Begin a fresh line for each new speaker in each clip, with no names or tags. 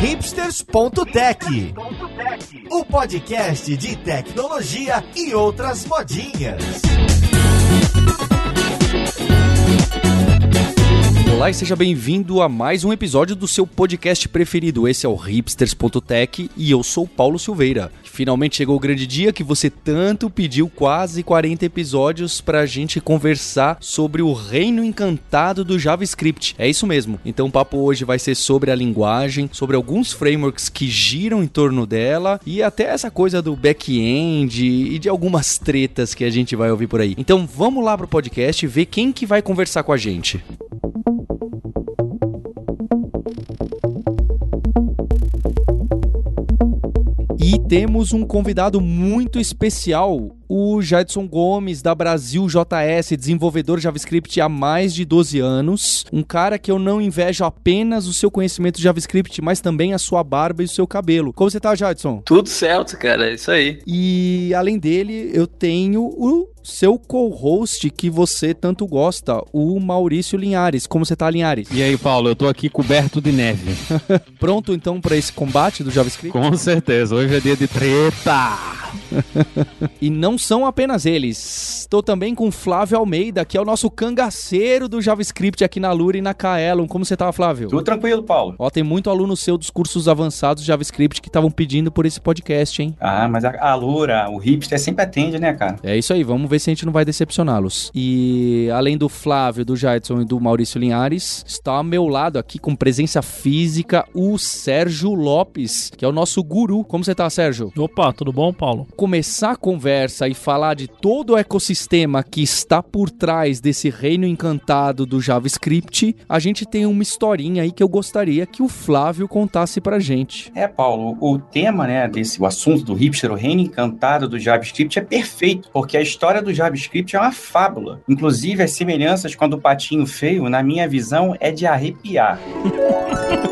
hipsters.tech, o podcast de tecnologia e outras modinhas.
Olá e seja bem-vindo a mais um episódio do seu podcast preferido. Esse é o hipsters.tech e eu sou Paulo Silveira. Finalmente chegou o grande dia que você tanto pediu, quase 40 episódios pra gente conversar sobre o reino encantado do JavaScript. É isso mesmo. Então o papo hoje vai ser sobre a linguagem, sobre alguns frameworks que giram em torno dela e até essa coisa do back-end e de algumas tretas que a gente vai ouvir por aí. Então vamos lá pro podcast ver quem que vai conversar com a gente. E temos um convidado muito especial, o Jadson Gomes, da Brasil JS, desenvolvedor JavaScript há mais de 12 anos. Um cara que eu não invejo apenas o seu conhecimento de JavaScript, mas também a sua barba e o seu cabelo. Como você tá, Jadson?
Tudo certo, cara, é isso aí.
E além dele, eu tenho o seu co-host que você tanto gosta, o Maurício Linhares. Como você tá, Linhares?
E aí, Paulo, eu tô aqui coberto de neve.
Pronto então para esse combate do JavaScript?
Com certeza, hoje é dia de treta.
e não são apenas eles. Estou também com Flávio Almeida, que é o nosso cangaceiro do JavaScript aqui na Lura e na Kaelon. Como você tá, Flávio?
Tudo tranquilo, Paulo.
Ó, tem muito aluno seu dos cursos avançados de JavaScript que estavam pedindo por esse podcast, hein?
Ah, mas a, a Lura, o hipster sempre atende, né, cara?
É isso aí, vamos ver se a gente não vai decepcioná-los. E além do Flávio, do Jadson e do Maurício Linhares, está ao meu lado aqui com presença física o Sérgio Lopes, que é o nosso guru. Como você tá, Sérgio?
Opa, tudo bom, Paulo?
Começar a conversa e falar de todo o ecossistema que está por trás desse reino encantado do JavaScript, a gente tem uma historinha aí que eu gostaria que o Flávio contasse pra gente.
É, Paulo, o tema, né, desse o assunto do hipster, o reino encantado do JavaScript é perfeito, porque a história do JavaScript é uma fábula. Inclusive, as semelhanças com a do patinho feio, na minha visão, é de arrepiar.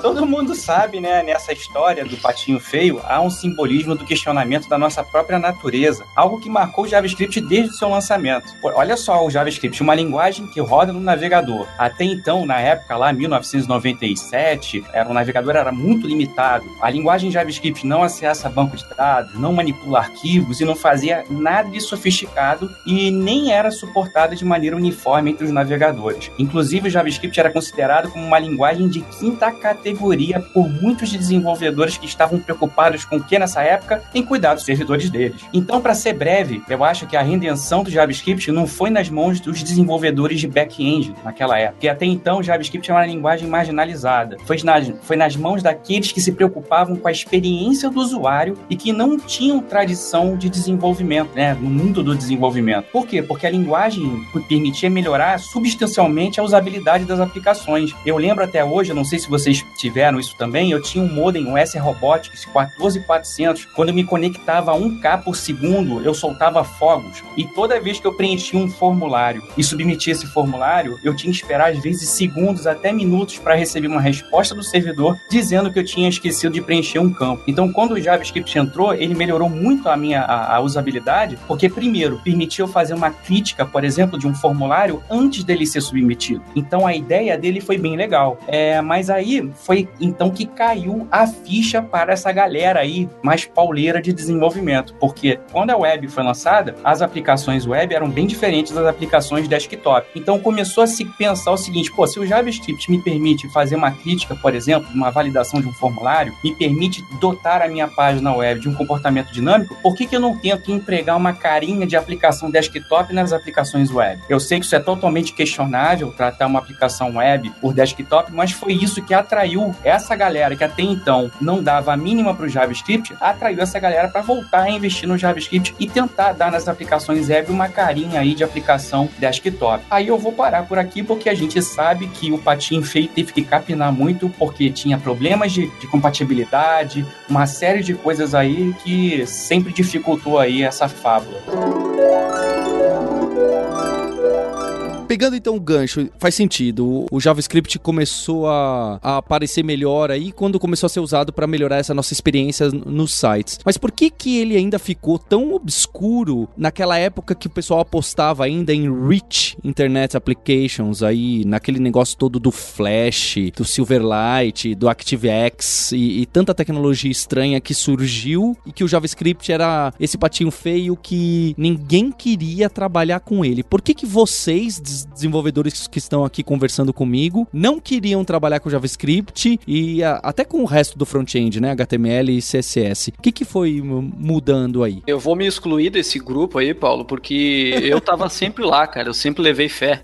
Todo mundo sabe, né, nessa história do patinho feio, há um simbolismo do questionamento da nossa própria natureza, algo que marcou o JavaScript desde o seu lançamento. Olha só o JavaScript, uma linguagem que roda no navegador. Até então, na época lá, 1997, era um navegador era muito limitado. A linguagem JavaScript não acessa banco de dados, não manipula arquivos e não fazia nada de sofisticado e nem era suportada de maneira uniforme entre os navegadores. Inclusive, o JavaScript era considerado como uma linguagem de quinta categoria categoria por muitos desenvolvedores que estavam preocupados com o que nessa época? Em cuidar dos servidores deles. Então, para ser breve, eu acho que a redenção do JavaScript não foi nas mãos dos desenvolvedores de back-end naquela época, porque até então JavaScript era uma linguagem marginalizada. Foi nas, foi nas mãos daqueles que se preocupavam com a experiência do usuário e que não tinham tradição de desenvolvimento, né, no mundo do desenvolvimento. Por quê? Porque a linguagem permitia melhorar substancialmente a usabilidade das aplicações. Eu lembro até hoje, eu não sei se vocês tiveram isso também, eu tinha um modem, um S Robotics 14400. Quando eu me conectava a 1K por segundo, eu soltava fogos. E toda vez que eu preenchia um formulário e submetia esse formulário, eu tinha que esperar às vezes segundos até minutos para receber uma resposta do servidor dizendo que eu tinha esquecido de preencher um campo. Então, quando o JavaScript entrou, ele melhorou muito a minha a, a usabilidade, porque primeiro permitiu fazer uma crítica, por exemplo, de um formulário antes dele ser submetido. Então, a ideia dele foi bem legal. É, mas aí foi então que caiu a ficha para essa galera aí mais pauleira de desenvolvimento, porque quando a web foi lançada, as aplicações web eram bem diferentes das aplicações desktop. Então começou a se pensar o seguinte, pô, se o JavaScript me permite fazer uma crítica, por exemplo, uma validação de um formulário, me permite dotar a minha página web de um comportamento dinâmico, por que, que eu não tento empregar uma carinha de aplicação desktop nas aplicações web? Eu sei que isso é totalmente questionável, tratar uma aplicação web por desktop, mas foi isso que atraiu atraiu essa galera que até então não dava a mínima para o JavaScript, atraiu essa galera para voltar a investir no JavaScript e tentar dar nas aplicações web uma carinha aí de aplicação desktop. Aí eu vou parar por aqui porque a gente sabe que o patinho feio teve que capinar muito porque tinha problemas de, de compatibilidade, uma série de coisas aí que sempre dificultou aí essa fábula.
Pegando então o gancho, faz sentido. O JavaScript começou a, a aparecer melhor aí quando começou a ser usado para melhorar essa nossa experiência nos sites. Mas por que que ele ainda ficou tão obscuro naquela época que o pessoal apostava ainda em rich internet applications aí, naquele negócio todo do Flash, do Silverlight, do ActiveX e, e tanta tecnologia estranha que surgiu e que o JavaScript era esse patinho feio que ninguém queria trabalhar com ele. Por que que vocês, desenvolvedores que estão aqui conversando comigo, não queriam trabalhar com JavaScript e a, até com o resto do front-end, né, HTML e CSS? O que que foi mudando aí?
Eu vou me excluir desse grupo aí, Paulo, porque eu tava sempre lá, cara. Eu sempre levei fé.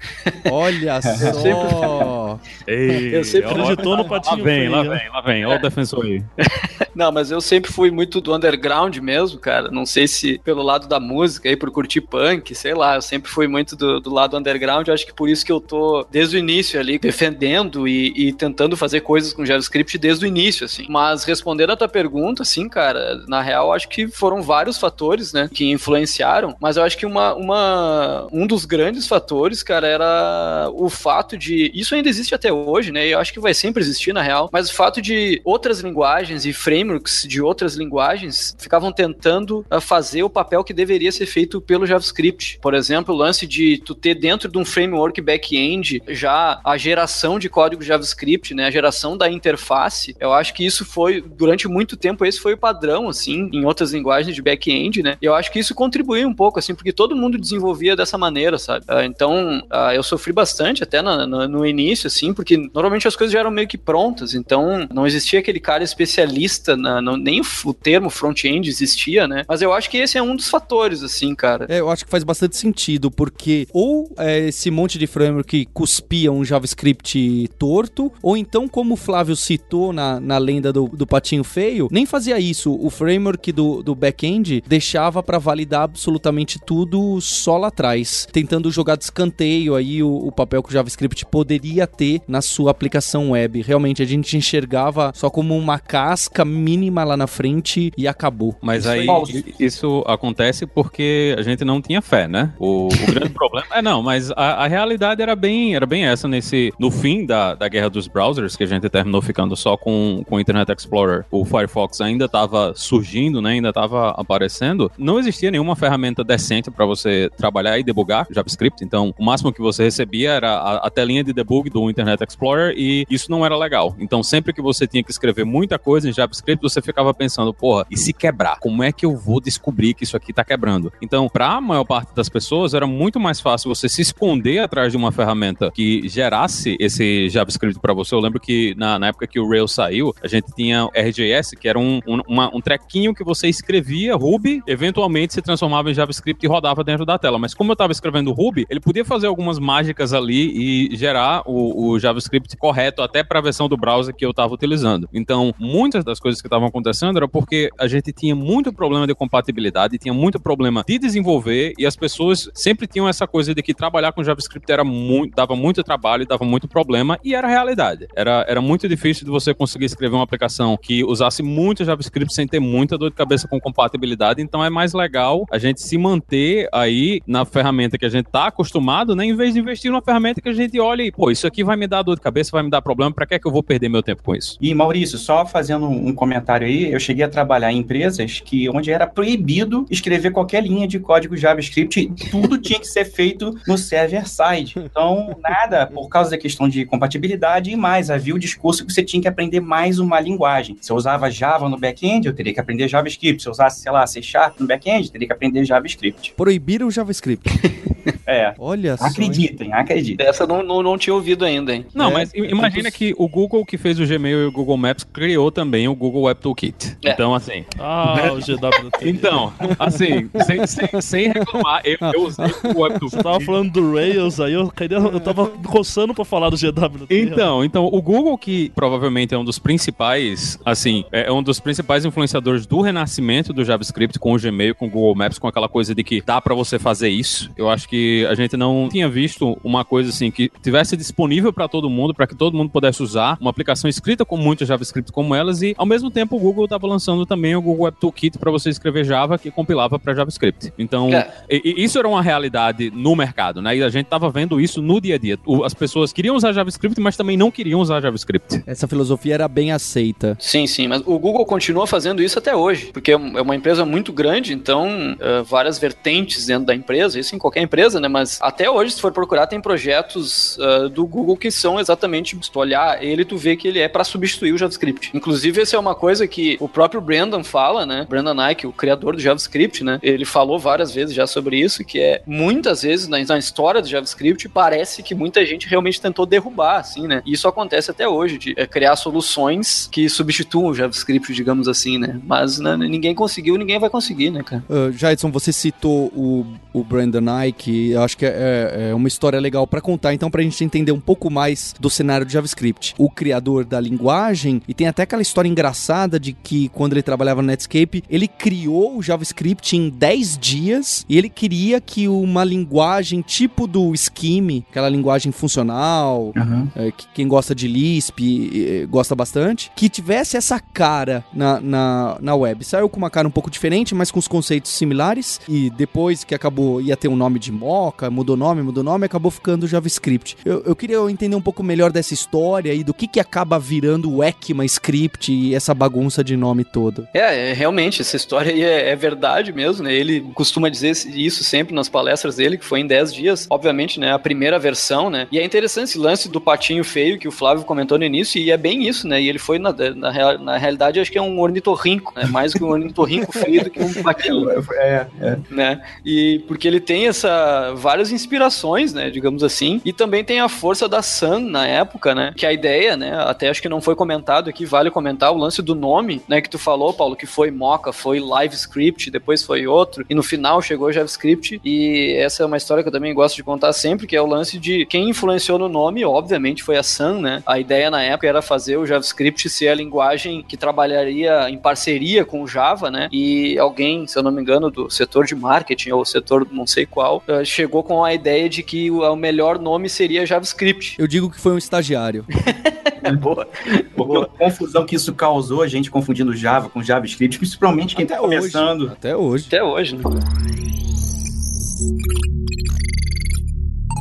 Olha só!
Ei,
Eu sempre
Acreditou no
Lá
patinho
vem,
feio,
lá vem, lá vem. Olha o defensor aí.
Não, mas eu sempre fui muito do underground mesmo, cara. Não sei se pelo lado da música aí, por curtir punk, sei lá. Eu sempre fui muito do, do lado underground. Acho que por isso que eu tô desde o início ali defendendo e, e tentando fazer coisas com JavaScript desde o início, assim. Mas respondendo a tua pergunta, assim, cara, na real, acho que foram vários fatores, né, que influenciaram. Mas eu acho que uma, uma, um dos grandes fatores, cara, era o fato de. Isso ainda existe até hoje, né? E eu acho que vai sempre existir, na real. Mas o fato de outras linguagens e frameworks de outras linguagens ficavam tentando ah, fazer o papel que deveria ser feito pelo JavaScript. Por exemplo, o lance de tu ter dentro de um framework back-end já a geração de código JavaScript, né? A geração da interface. Eu acho que isso foi, durante muito tempo, esse foi o padrão, assim, em outras linguagens de back-end, né? Eu acho que isso contribuiu um pouco, assim, porque todo mundo desenvolvia dessa maneira, sabe? Ah, Então, ah, eu sofri bastante até na- no início, assim, porque normalmente as coisas já eram meio que prontas, então não existia aquele cara especialista, na, nem o termo front-end existia, né? Mas eu acho que esse é um dos fatores, assim, cara.
É, eu acho que faz bastante sentido, porque ou é, esse monte de framework cuspia um JavaScript torto, ou então, como o Flávio citou na, na lenda do, do patinho feio, nem fazia isso. O framework do, do back-end deixava pra validar absolutamente tudo só lá atrás, tentando jogar de escanteio aí o, o papel que o JavaScript poderia ter na sua aplicação web. Realmente, a gente enxergava só como uma casca mínima lá na frente e acabou.
Mas
Isso
aí i- isso acontece porque a gente não tinha fé, né? O, o grande problema. É, não, mas a, a realidade era bem, era bem essa nesse. No fim da, da guerra dos browsers, que a gente terminou ficando só com, com o Internet Explorer, o Firefox ainda estava surgindo, né? Ainda estava aparecendo. Não existia nenhuma ferramenta decente para você trabalhar e debugar JavaScript. Então, o máximo que você recebia era a, a telinha de debug do Internet Explorer e isso não era legal. Então, sempre que você tinha que escrever muita coisa em JavaScript, você ficava pensando, porra, e se quebrar? Como é que eu vou descobrir que isso aqui tá quebrando? Então, para a maior parte das pessoas, era muito mais fácil você se esconder atrás de uma ferramenta que gerasse esse JavaScript para você. Eu lembro que na, na época que o Rails saiu, a gente tinha RJS, que era um, um, uma- um trequinho que você escrevia Ruby, eventualmente se transformava em JavaScript e rodava dentro da tela. Mas como eu estava escrevendo Ruby, ele podia fazer algumas mágicas ali e gerar o, o JavaScript correto até para a versão do browser que eu estava utilizando. Então, muitas das coisas que estavam acontecendo era porque a gente tinha muito problema de compatibilidade, tinha muito problema de desenvolver e as pessoas sempre tinham essa coisa de que trabalhar com JavaScript era muito, dava muito trabalho, dava muito problema e era realidade. Era, era muito difícil de você conseguir escrever uma aplicação que usasse muito JavaScript sem ter muita dor de cabeça com compatibilidade. Então é mais legal a gente se manter aí na ferramenta que a gente tá acostumado, né? Em vez de investir numa ferramenta que a gente olha e, pô, isso aqui vai me dar dor de cabeça, vai me dar problema, pra que é que eu vou perder meu tempo com isso?
E Maurício, só fazendo um comentário aí, eu cheguei a trabalhar em empresas que onde era proibido escrever qualquer linha de código JavaScript, tudo tinha que ser feito no server side. Então, nada por causa da questão de compatibilidade e mais, havia o discurso que você tinha que aprender mais uma linguagem. Se eu usava Java no back-end, eu teria que aprender JavaScript. Se eu usasse, sei lá, C Sharp no back-end, eu teria que aprender JavaScript.
Proibiram o JavaScript.
É.
Olha só.
Acreditem, acreditem.
Dessa eu não, não, não tinha ouvido ainda, hein?
Não,
É,
mas
é
imagina que o Google que fez o Gmail e o Google Maps criou também o Google Web Toolkit.
É.
Então, assim,
Ah, o GWT.
Então, assim, sem, sem, sem reclamar, eu, eu usei o Web
Você tava falando do Rails, aí eu, eu tava coçando pra falar do GWT.
Então, então, o Google, que provavelmente é um dos principais, assim, é um dos principais influenciadores do renascimento do JavaScript com o Gmail, com o Google Maps, com aquela coisa de que dá pra você fazer isso. Eu acho que a gente não tinha visto uma coisa assim que tivesse disponível para todo mundo, para que todo mundo pudesse usar, uma aplicação escrita com muitas JavaScript como elas, e ao mesmo tempo o Google estava lançando também o Google Web Toolkit para você escrever Java que compilava para JavaScript. Então,
É.
e- e isso era uma realidade no mercado, né? E a gente estava vendo isso no dia a dia. O- as pessoas queriam usar JavaScript, mas também não queriam usar JavaScript.
Essa filosofia era bem aceita.
Sim, sim, mas o Google continua fazendo isso até hoje, porque é uma empresa muito grande, então eh, várias vertentes dentro da empresa, isso em qualquer empresa, né? Mas até hoje, se for procurar, tem projetos eh, do Google que são exatamente, se tu olhar ele, tu vê que ele é para substituir o JavaScript. Inclusive, essa é uma coisa que o próprio Brandon fala, né? Brandon Nike, o criador do JavaScript, né? Ele falou várias vezes já sobre isso, que é muitas vezes na, na história do JavaScript parece que muita gente realmente tentou derrubar, assim, né? E isso acontece até hoje, de eh, criar soluções que substituam o JavaScript, digamos assim, né? Mas né, ninguém conseguiu, ninguém vai conseguir, né, cara?
Uh, você citou o, o Brandon Nike, eu acho que é, é uma história legal pra contar, então pra gente entender um pouco mais do cenário de JavaScript. O criador da linguagem, e tem até aquela história engraçada de que quando ele trabalhava no Netscape, ele criou o JavaScript em 10 dias e ele queria que uma linguagem tipo do Scheme, aquela linguagem funcional, é, que quem gosta de Lisp eh, gosta bastante, que tivesse essa cara na, na, na web. Saiu com uma cara um pouco diferente, mas com os conceitos similares, e depois que acabou, ia ter um nome de Mocha, mudou nome, mudou nome, acabou ficando JavaScript. Eu, eu queria entender um pouco melhor dessa história e do que que acaba virando o ECMAScript e essa bagunça de nome todo.
É, é, realmente, essa história aí é, é verdade mesmo, né? Ele costuma dizer isso sempre nas palestras dele, que foi em 10 dias, obviamente, né? A primeira versão, né? E é interessante esse lance do patinho feio que o Flávio comentou no início, e é bem isso, né? E ele foi, na, na, real- na realidade, acho que é um ornitorrinco, né? Mais que um ornitorrinco feio do que um patinho
É, é.
né? E porque ele tem essa várias inspirações, né, digamos assim, e também tem a força da Sun na época, né? Que a ideia, né, até acho que não foi comentado aqui, vale comentar o lance do nome, né, que tu falou, Paulo, que foi Mocha, foi LiveScript, depois foi outro, e no final chegou JavaScript, e essa é uma história que eu também gosto de contar sempre, que é o lance de quem influenciou no nome, obviamente foi a Sun, né? A ideia na época era fazer o JavaScript ser a linguagem que trabalharia em parceria com o Java, né? E alguém, se eu não me engano, do setor de marketing ou setor não sei qual, eh, chegou com a ideia de que o melhor nome seria JavaScript.
Eu digo que foi um estagiário.
Boa.
Porque a confusão que isso causou, a gente confundindo Java com JavaScript, principalmente quem tá
hoje.
começando.
Até hoje.
Até hoje, né?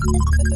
Thank you.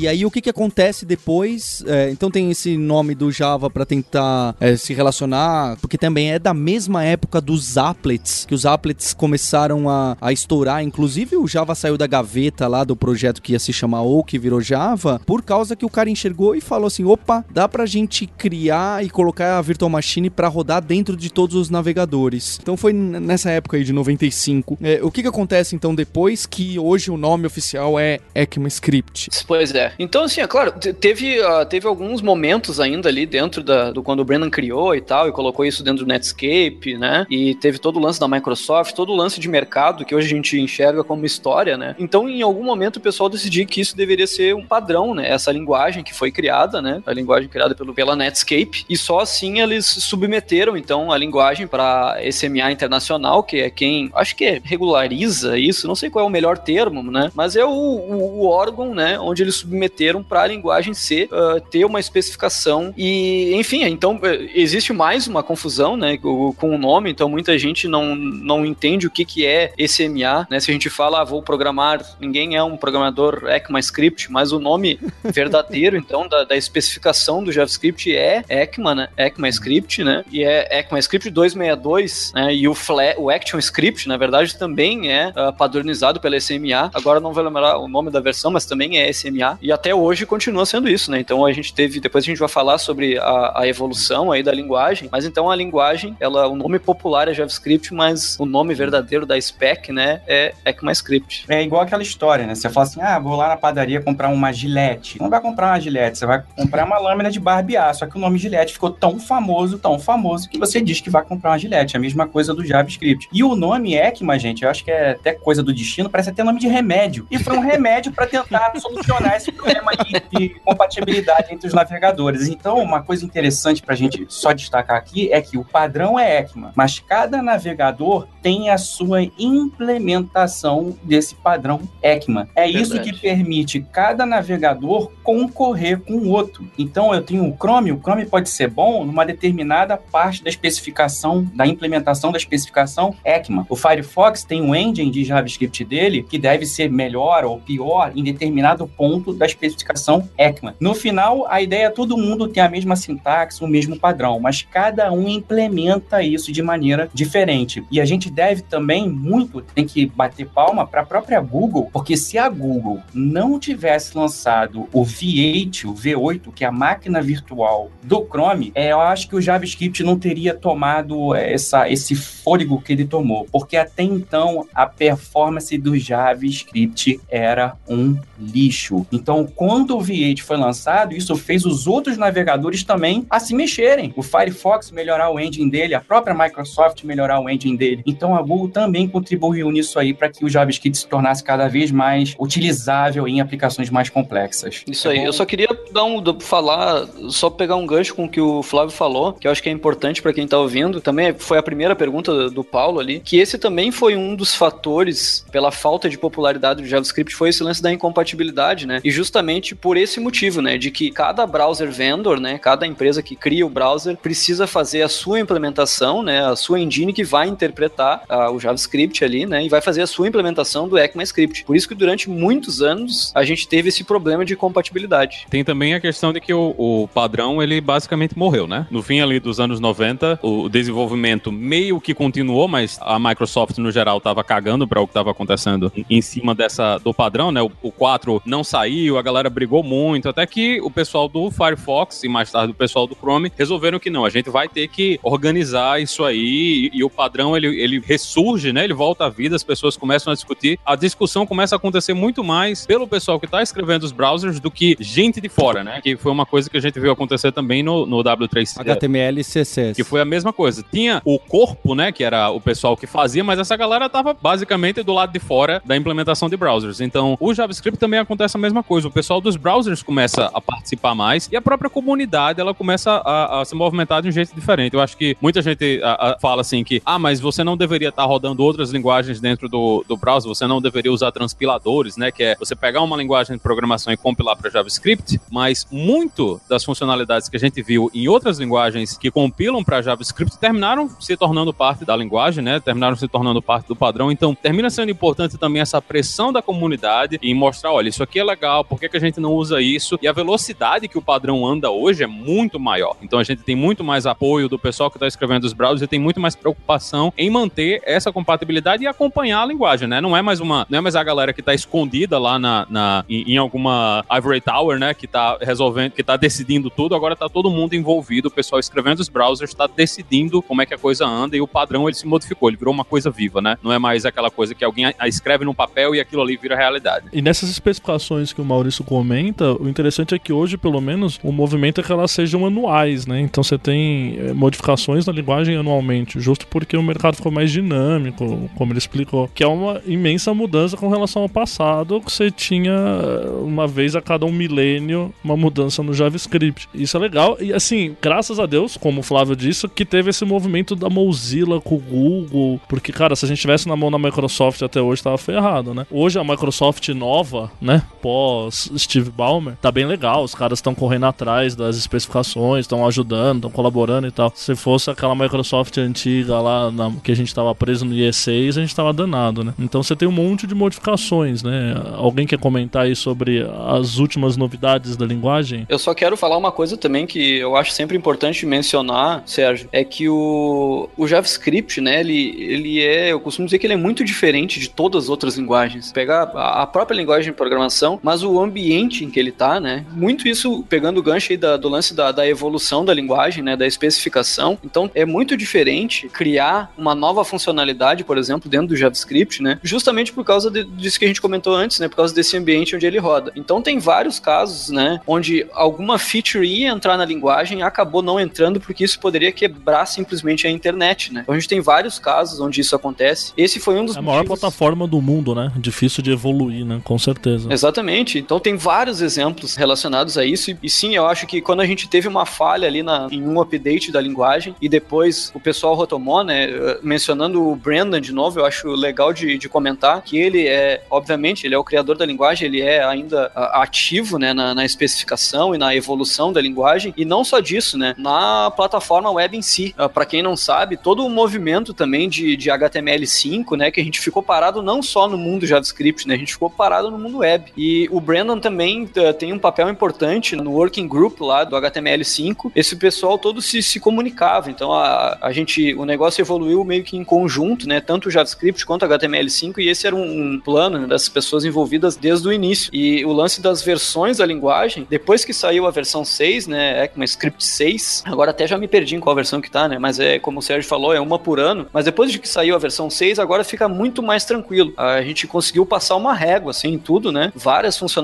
E aí o que que acontece depois? É, então tem esse nome do Java pra tentar é, se relacionar, porque também é da mesma época dos applets, que os applets começaram a, a estourar. Inclusive o Java saiu da gaveta lá do projeto que ia se chamar ou que virou Java, por causa que o cara enxergou e falou assim: opa, dá pra gente criar e colocar a Virtual Machine pra rodar dentro de todos os navegadores. Então foi nessa época aí de 95. É, o que que acontece então depois que hoje o nome oficial é ECMAScript?
Pois é. Então, assim, é claro, te- teve, ah, teve alguns momentos ainda ali dentro da, do quando o Brennan criou e tal, e colocou isso dentro do Netscape, né? E teve todo o lance da Microsoft, todo o lance de mercado que hoje a gente enxerga como história, né? Então, em algum momento, o pessoal decidiu que isso deveria ser um padrão, né? Essa linguagem que foi criada, né? A linguagem criada pelo, pela Netscape, e só assim eles submeteram, então, a linguagem para SMA Internacional, que é quem, acho que é, regulariza isso, não sei qual é o melhor termo, né? Mas é o, o, o órgão, né? Onde eles submeteram para a linguagem ser, ah, ter uma especificação e, enfim, então eh, existe mais uma confusão, né? Com o nome, então muita gente não, não entende o que, que é SMA, né? Se a gente fala, ah, vou programar, ninguém é um programador ECMAScript, mas o nome verdadeiro, então, da, da especificação do JavaScript é ECMA, né? ECMAScript, né? E é ECMAScript 262, né? E o, Fla o ActionScript, na verdade, também é ah, padronizado pela SMA. Agora não vou lembrar o nome da versão, mas também é SMA. E até hoje continua sendo isso, né? Então a gente teve, depois a gente vai falar sobre a, a evolução aí da linguagem, mas então a linguagem, ela, o nome popular é JavaScript, mas o nome verdadeiro da spec, né, é ECMAScript.
É igual aquela história, né? Você fala assim, ah, vou lá na padaria comprar uma gilete. Não vai comprar uma gilete, você vai comprar uma lâmina de barbear. Só que o nome gilete ficou tão famoso, tão famoso, que você diz que vai comprar uma gilete. A mesma coisa do JavaScript. E o nome ECMA, gente, eu acho que é até coisa do destino, parece até nome de remédio. E foi um remédio para tentar solucionar esse problema de, de compatibilidade entre os navegadores. Então, uma coisa interessante para a gente só destacar aqui é que o padrão é ECMA, mas cada navegador tem a sua implementação desse padrão ECMA. É Verdade. isso que permite cada navegador concorrer com o outro. Então, eu tenho o Chrome, o Chrome pode ser bom numa determinada parte da especificação, da implementação da especificação ECMA. O Firefox tem um engine de JavaScript dele que deve ser melhor ou pior em determinado ponto da especificação ECMA. No final, a ideia é todo mundo tem a mesma sintaxe, o mesmo padrão, mas cada um implementa isso de maneira diferente. E a gente deve também muito, tem que bater palma para a própria Google, porque se a Google não tivesse lançado o V8, o V8, que é a máquina virtual do Chrome, é, eu acho que o JavaScript não teria tomado essa, esse fôlego que ele tomou, porque até então a performance do JavaScript era um lixo. Então, quando o V8 foi lançado, isso fez os outros navegadores também a se mexerem. O Firefox melhorar o engine dele, a própria Microsoft melhorar o engine dele. Então, a Google também contribuiu nisso aí para que o JavaScript se tornasse cada vez mais utilizável em aplicações mais complexas.
Isso é aí. Bom? Eu só queria dar um falar, só pegar um gancho com o que o Flávio falou, que eu acho que é importante para quem está ouvindo. Também foi a primeira pergunta do Paulo ali, que esse também foi um dos fatores pela falta de popularidade do JavaScript foi esse lance da incompatibilidade, né? E justamente por esse motivo, né, de que cada browser vendor, né, cada empresa que cria o browser precisa fazer a sua implementação, né, a sua engine que vai interpretar uh, o JavaScript ali, né, e vai fazer a sua implementação do ECMAScript. Por isso que durante muitos anos a gente teve esse problema de compatibilidade.
Tem também a questão de que o, o padrão ele basicamente morreu, né? No fim ali dos anos 90, o desenvolvimento meio que continuou, mas a Microsoft no geral estava cagando para o que estava acontecendo em cima dessa do padrão, né? O, o 4 não saiu, a galera brigou muito, até que o pessoal do Firefox e mais tarde o pessoal do Chrome resolveram que não, a gente vai ter que organizar isso aí e, e o padrão ele, ele ressurge, né? Ele volta à vida, as pessoas começam a discutir, a discussão começa a acontecer muito mais pelo pessoal que está escrevendo os browsers do que gente de fora, né? Que foi uma coisa que a gente viu acontecer também no, no W3C.
HTML e CSS.
Que foi a mesma coisa. Tinha o corpo, né? Que era o pessoal que fazia, mas essa galera tava basicamente do lado de fora da implementação de browsers. Então, o JavaScript também acontece a mesma coisa. O pessoal dos browsers começa a participar mais e a própria comunidade ela começa a, a se movimentar de um jeito diferente. Eu acho que muita gente a, a, fala assim que, ah, mas você não deveria estar tá rodando outras linguagens dentro do, do browser, você não deveria usar transpiladores, né? Que é você pegar uma linguagem de programação e compilar para JavaScript, mas muito das funcionalidades que a gente viu em outras linguagens que compilam para JavaScript terminaram se tornando parte da linguagem, né? Terminaram se tornando parte do padrão. Então, termina sendo importante também essa pressão da comunidade e mostrar, olha, isso aqui é legal, por que, que a gente não usa isso? E a velocidade que o padrão anda hoje é muito maior. Então, a gente tem muito mais apoio do pessoal que está escrevendo os browsers e tem muito mais preocupação em manter essa compatibilidade e acompanhar a linguagem, né? Não é mais uma, não é mais a galera que está escondida lá na, na em, em, alguma Ivory Tower, né, que está resolvendo, que está decidindo tudo, agora está todo mundo envolvido, o pessoal escrevendo os browsers está decidindo como é que a coisa anda e o padrão ele se modificou, ele virou uma coisa viva, né? Não é mais aquela coisa que alguém escreve num papel e aquilo ali vira realidade.
E nessas especificações que o Maurício comenta, o interessante é que hoje, pelo menos, o movimento é que elas sejam anuais, né? Então você tem eh, modificações na linguagem anualmente, justo porque o mercado ficou mais dinâmico, como ele explicou, que é uma imensa mudança com relação ao passado, que você tinha eh, uma vez a cada um milênio uma mudança no JavaScript. Isso é legal e assim, graças a Deus, como o Flávio disse, que teve esse movimento da Mozilla com o Google, porque cara, se a gente tivesse na mão da Microsoft até hoje tava ferrado, né? Hoje a Microsoft nova, né, pós Steve Ballmer, tá bem legal, os caras estão correndo atrás das especificações, estão ajudando, estão colaborando e tal. Se fosse aquela Microsoft antiga lá na, que a gente tava preso no IE6, a gente tava danado, né? Então você tem um monte de modificações, né? Alguém quer comentar aí sobre as últimas novidades da linguagem?
Eu só quero falar uma coisa também que eu acho sempre importante mencionar, Sérgio, é que o, o JavaScript, né, ele, ele é, eu costumo dizer que ele é muito diferente de todas as outras linguagens. Pegar a, a própria linguagem de programação, mas o ambiente em que ele tá, né, muito isso pegando o gancho aí da, do lance da, da evolução da linguagem, né, da especificação. Então, é muito diferente criar uma nova funcionalidade, por exemplo, dentro do JavaScript, né, justamente por causa de, disso que a gente comentou antes, né, por causa desse ambiente onde ele roda. Então, tem vários casos, né? Onde alguma feature ia entrar na linguagem acabou não entrando porque isso poderia quebrar simplesmente a internet, né? Então a gente tem vários casos onde isso acontece. Esse foi um dos
É a maior
motivos...
plataforma do mundo, né? Difícil de evoluir, né? Com certeza.
Exatamente. Então tem vários exemplos relacionados a isso. E, e sim, eu acho que quando a gente teve uma falha ali na, em um update da linguagem e depois o pessoal retomou, né? Mencionando o Brandon de novo, eu acho legal de, de comentar que ele é, obviamente, ele é o criador da linguagem, ele é ainda ativo, né? Na, na especificação e na evolução da linguagem. E não só disso, né? Na plataforma web em si. Uh, para quem não sabe, todo o movimento também de, de HTML5, né? Que a gente ficou parado não só no mundo JavaScript, né? A gente ficou parado no mundo web. E o Brandon também uh, tem um papel importante no working group lá do HTML5. Esse pessoal todo se, se comunicava. Então a, a gente, o negócio evoluiu meio que em conjunto, né? Tanto o JavaScript quanto o HTML5. E esse era um, um plano né, das pessoas envolvidas desde o início. E o lance das versões da linguagem, depois que saiu a versão 6, né? ECMAScript 6, agora até já me perdi em qual versão que tá, né? Mas é como o Sérgio falou, é uma por ano. Mas depois de que saiu a versão 6, agora fica muito mais tranquilo. A gente conseguiu passar uma régua, assim, em tudo, né? Várias funcionalidades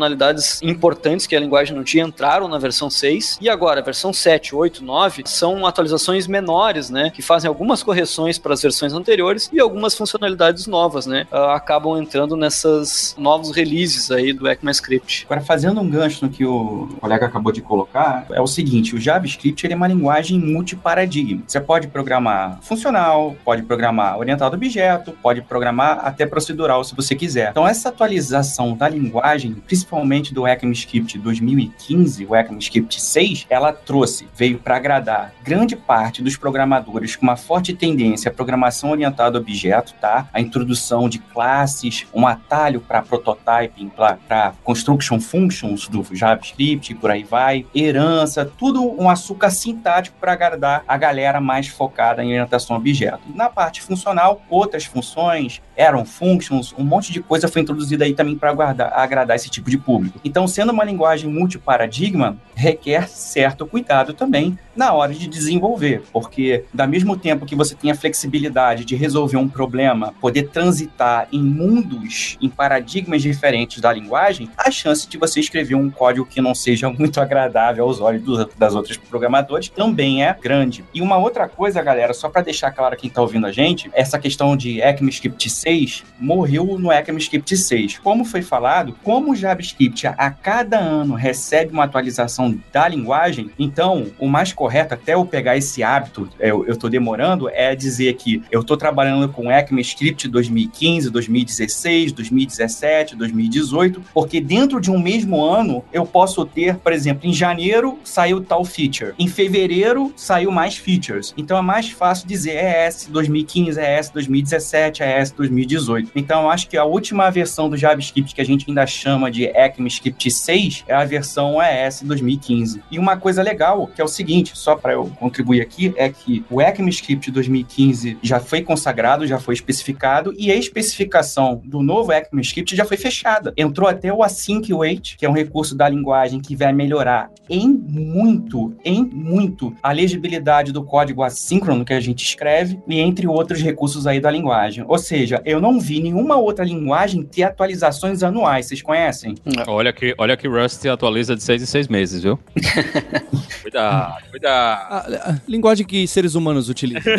importantes que a linguagem não tinha entraram na versão 6. E agora, a versão 7, 8, 9 são atualizações menores, né? Que fazem algumas correções para as versões anteriores e algumas funcionalidades novas, né? Uh, acabam entrando nessas novos releases aí do ECMAScript.
Agora, fazendo um gancho no que o colega acabou de colocar, é o seguinte: o JavaScript ele é uma linguagem multiparadigma. Você pode programar funcional, pode programar orientado a objeto, pode programar até procedural se você quiser. Então, essa atualização da linguagem, principalmente do ECMAScript 2015, o ECMAScript 6, ela trouxe, veio para agradar grande parte dos programadores com uma forte tendência à programação orientada a objeto, tá? A introdução de classes, um atalho para prototyping, para construction functions do JavaScript, por aí vai, herança, tudo um açúcar sintático para agradar a galera mais focada em orientação a objeto. Na parte funcional, outras funções, eram functions, um monte de coisa foi introduzida aí também para agradar esse tipo de público. Então, sendo uma linguagem multiparadigma, requer certo cuidado também na hora de desenvolver, porque da mesmo tempo que você tem a flexibilidade de resolver um problema, poder transitar em mundos, em paradigmas diferentes da linguagem, a chance de você escrever um código que não seja muito agradável aos olhos das outras programadores também é grande. E uma outra coisa, galera, só para deixar claro quem está ouvindo a gente, essa questão de ECMAScript 6 morreu no ECMAScript 6. Como foi falado, como o JavaScript a cada ano recebe uma atualização da linguagem, então o mais correto, até eu pegar esse hábito, eu, eu tô demorando, é dizer que eu tô trabalhando com ECMAScript 2015, 2016, 2017, 2018, porque dentro de um mesmo ano eu posso ter, por exemplo, em janeiro saiu tal feature, em fevereiro saiu mais features. Então é mais fácil dizer é ES 2015, ES 2017, ES 2018. Então eu acho que a última versão do JavaScript que a gente ainda chama de ECMAScript 6 é a versão ES 2015. E uma coisa legal, que é o seguinte, só para eu contribuir aqui, é que o ECMAScript 2015 já foi consagrado, já foi especificado, e a especificação do novo ECMAScript já foi fechada. Entrou até o async wait, que é um recurso da linguagem que vai melhorar em muito, em muito, a legibilidade do código assíncrono que a gente escreve, e entre outros recursos aí da linguagem. Ou seja, eu não vi nenhuma outra linguagem ter atualizações anuais. Vocês conhecem?
Olha que, olha que Rust atualiza de seis em seis meses, viu? cuidado, cuidado.
A, a linguagem que seres humanos utilizam.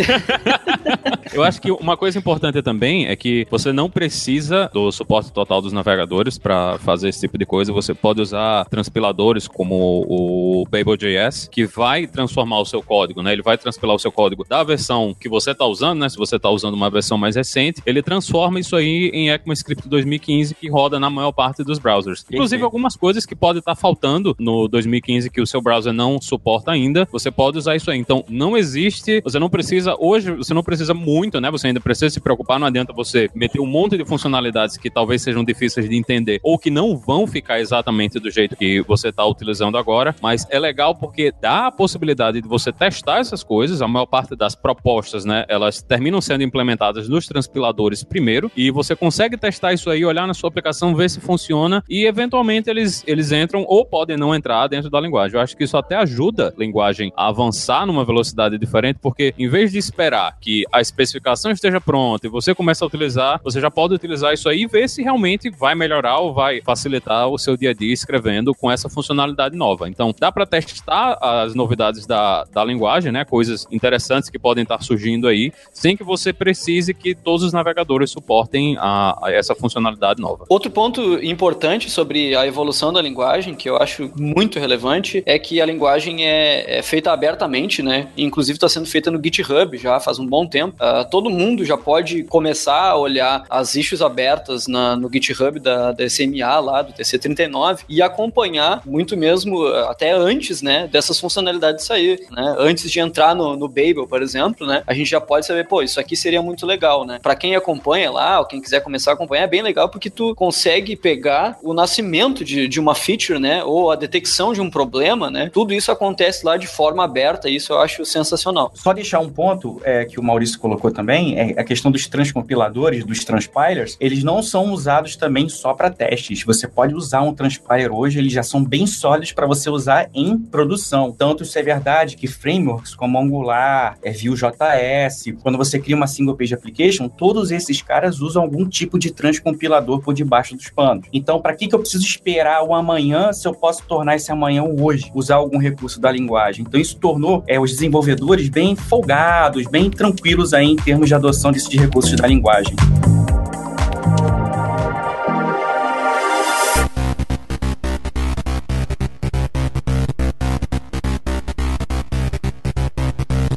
Eu acho que uma coisa importante também é que você não precisa do suporte total dos navegadores para fazer esse tipo de coisa. Você pode usar transpiladores como o Babel.js, que vai transformar o seu código, né? Ele vai transpilar o seu código da versão que você está usando, né? Se você está usando uma versão mais recente, ele transforma isso aí em ECMAScript 2015 que roda na maior parte dos browsers. Inclusive algumas coisas que podem estar tá faltando no 2015 que o seu browser não suporta ainda, você pode usar isso aí. Então, não existe, você não precisa hoje, você não precisa muito, né? Você ainda precisa se preocupar, não adianta você meter um monte de funcionalidades que talvez sejam difíceis de entender ou que não vão ficar exatamente do jeito que você está utilizando agora, mas é legal porque dá a possibilidade de você testar essas coisas, a maior parte das propostas, né, elas terminam sendo implementadas nos transpiladores primeiro e você consegue testar isso aí, olhar na sua aplicação, ver se funciona e eventualmente eles, eles entram ou podem não entrar dentro da linguagem. Eu acho que isso até ajuda ajuda a linguagem a avançar numa velocidade diferente, porque em vez de esperar que a especificação esteja pronta e você começa a utilizar, você já pode utilizar isso aí e ver se realmente vai melhorar ou vai facilitar o seu dia a dia escrevendo com essa funcionalidade nova. Então, dá para testar as novidades da, da linguagem, né? Coisas interessantes que podem estar surgindo aí, sem que você precise que todos os navegadores suportem a, a essa funcionalidade nova.
Outro ponto importante sobre a evolução da linguagem, que eu acho muito relevante, é que a linguagem é, é feita abertamente, né? Inclusive está sendo feita no GitHub já faz um bom tempo. Uh, todo mundo já pode começar a olhar as issues abertas na, no GitHub da, da SMA lá, do TC39, e acompanhar muito mesmo, ah, até antes, né, dessas funcionalidades sair, né? Antes de entrar no, no Babel, por exemplo, né? A gente já pode saber, pô, isso aqui seria muito legal, né? Para quem acompanha lá, ou quem quiser começar a acompanhar, é bem legal porque tu consegue pegar o nascimento de, de uma feature, né? Ou a detecção de um problema, né? Tudo isso acontece lá de forma aberta, isso eu acho sensacional.
Só deixar um ponto é, que o Maurício colocou também, é a questão dos transcompiladores, dos transpilers, eles não são usados também só para testes. Você pode usar um transpiler hoje, eles já são bem sólidos para você usar em produção. Tanto isso é verdade que frameworks como Angular, é Vue.js, quando você cria uma single page application, todos esses caras usam algum tipo de transcompilador por debaixo dos panos. Então, para que, que eu preciso esperar o amanhã se eu posso tornar esse amanhã o hoje, usar algum recurso da linguagem? Então, isso tornou é, os desenvolvedores bem folgados, bem tranquilos aí em termos de adoção desses recursos da linguagem.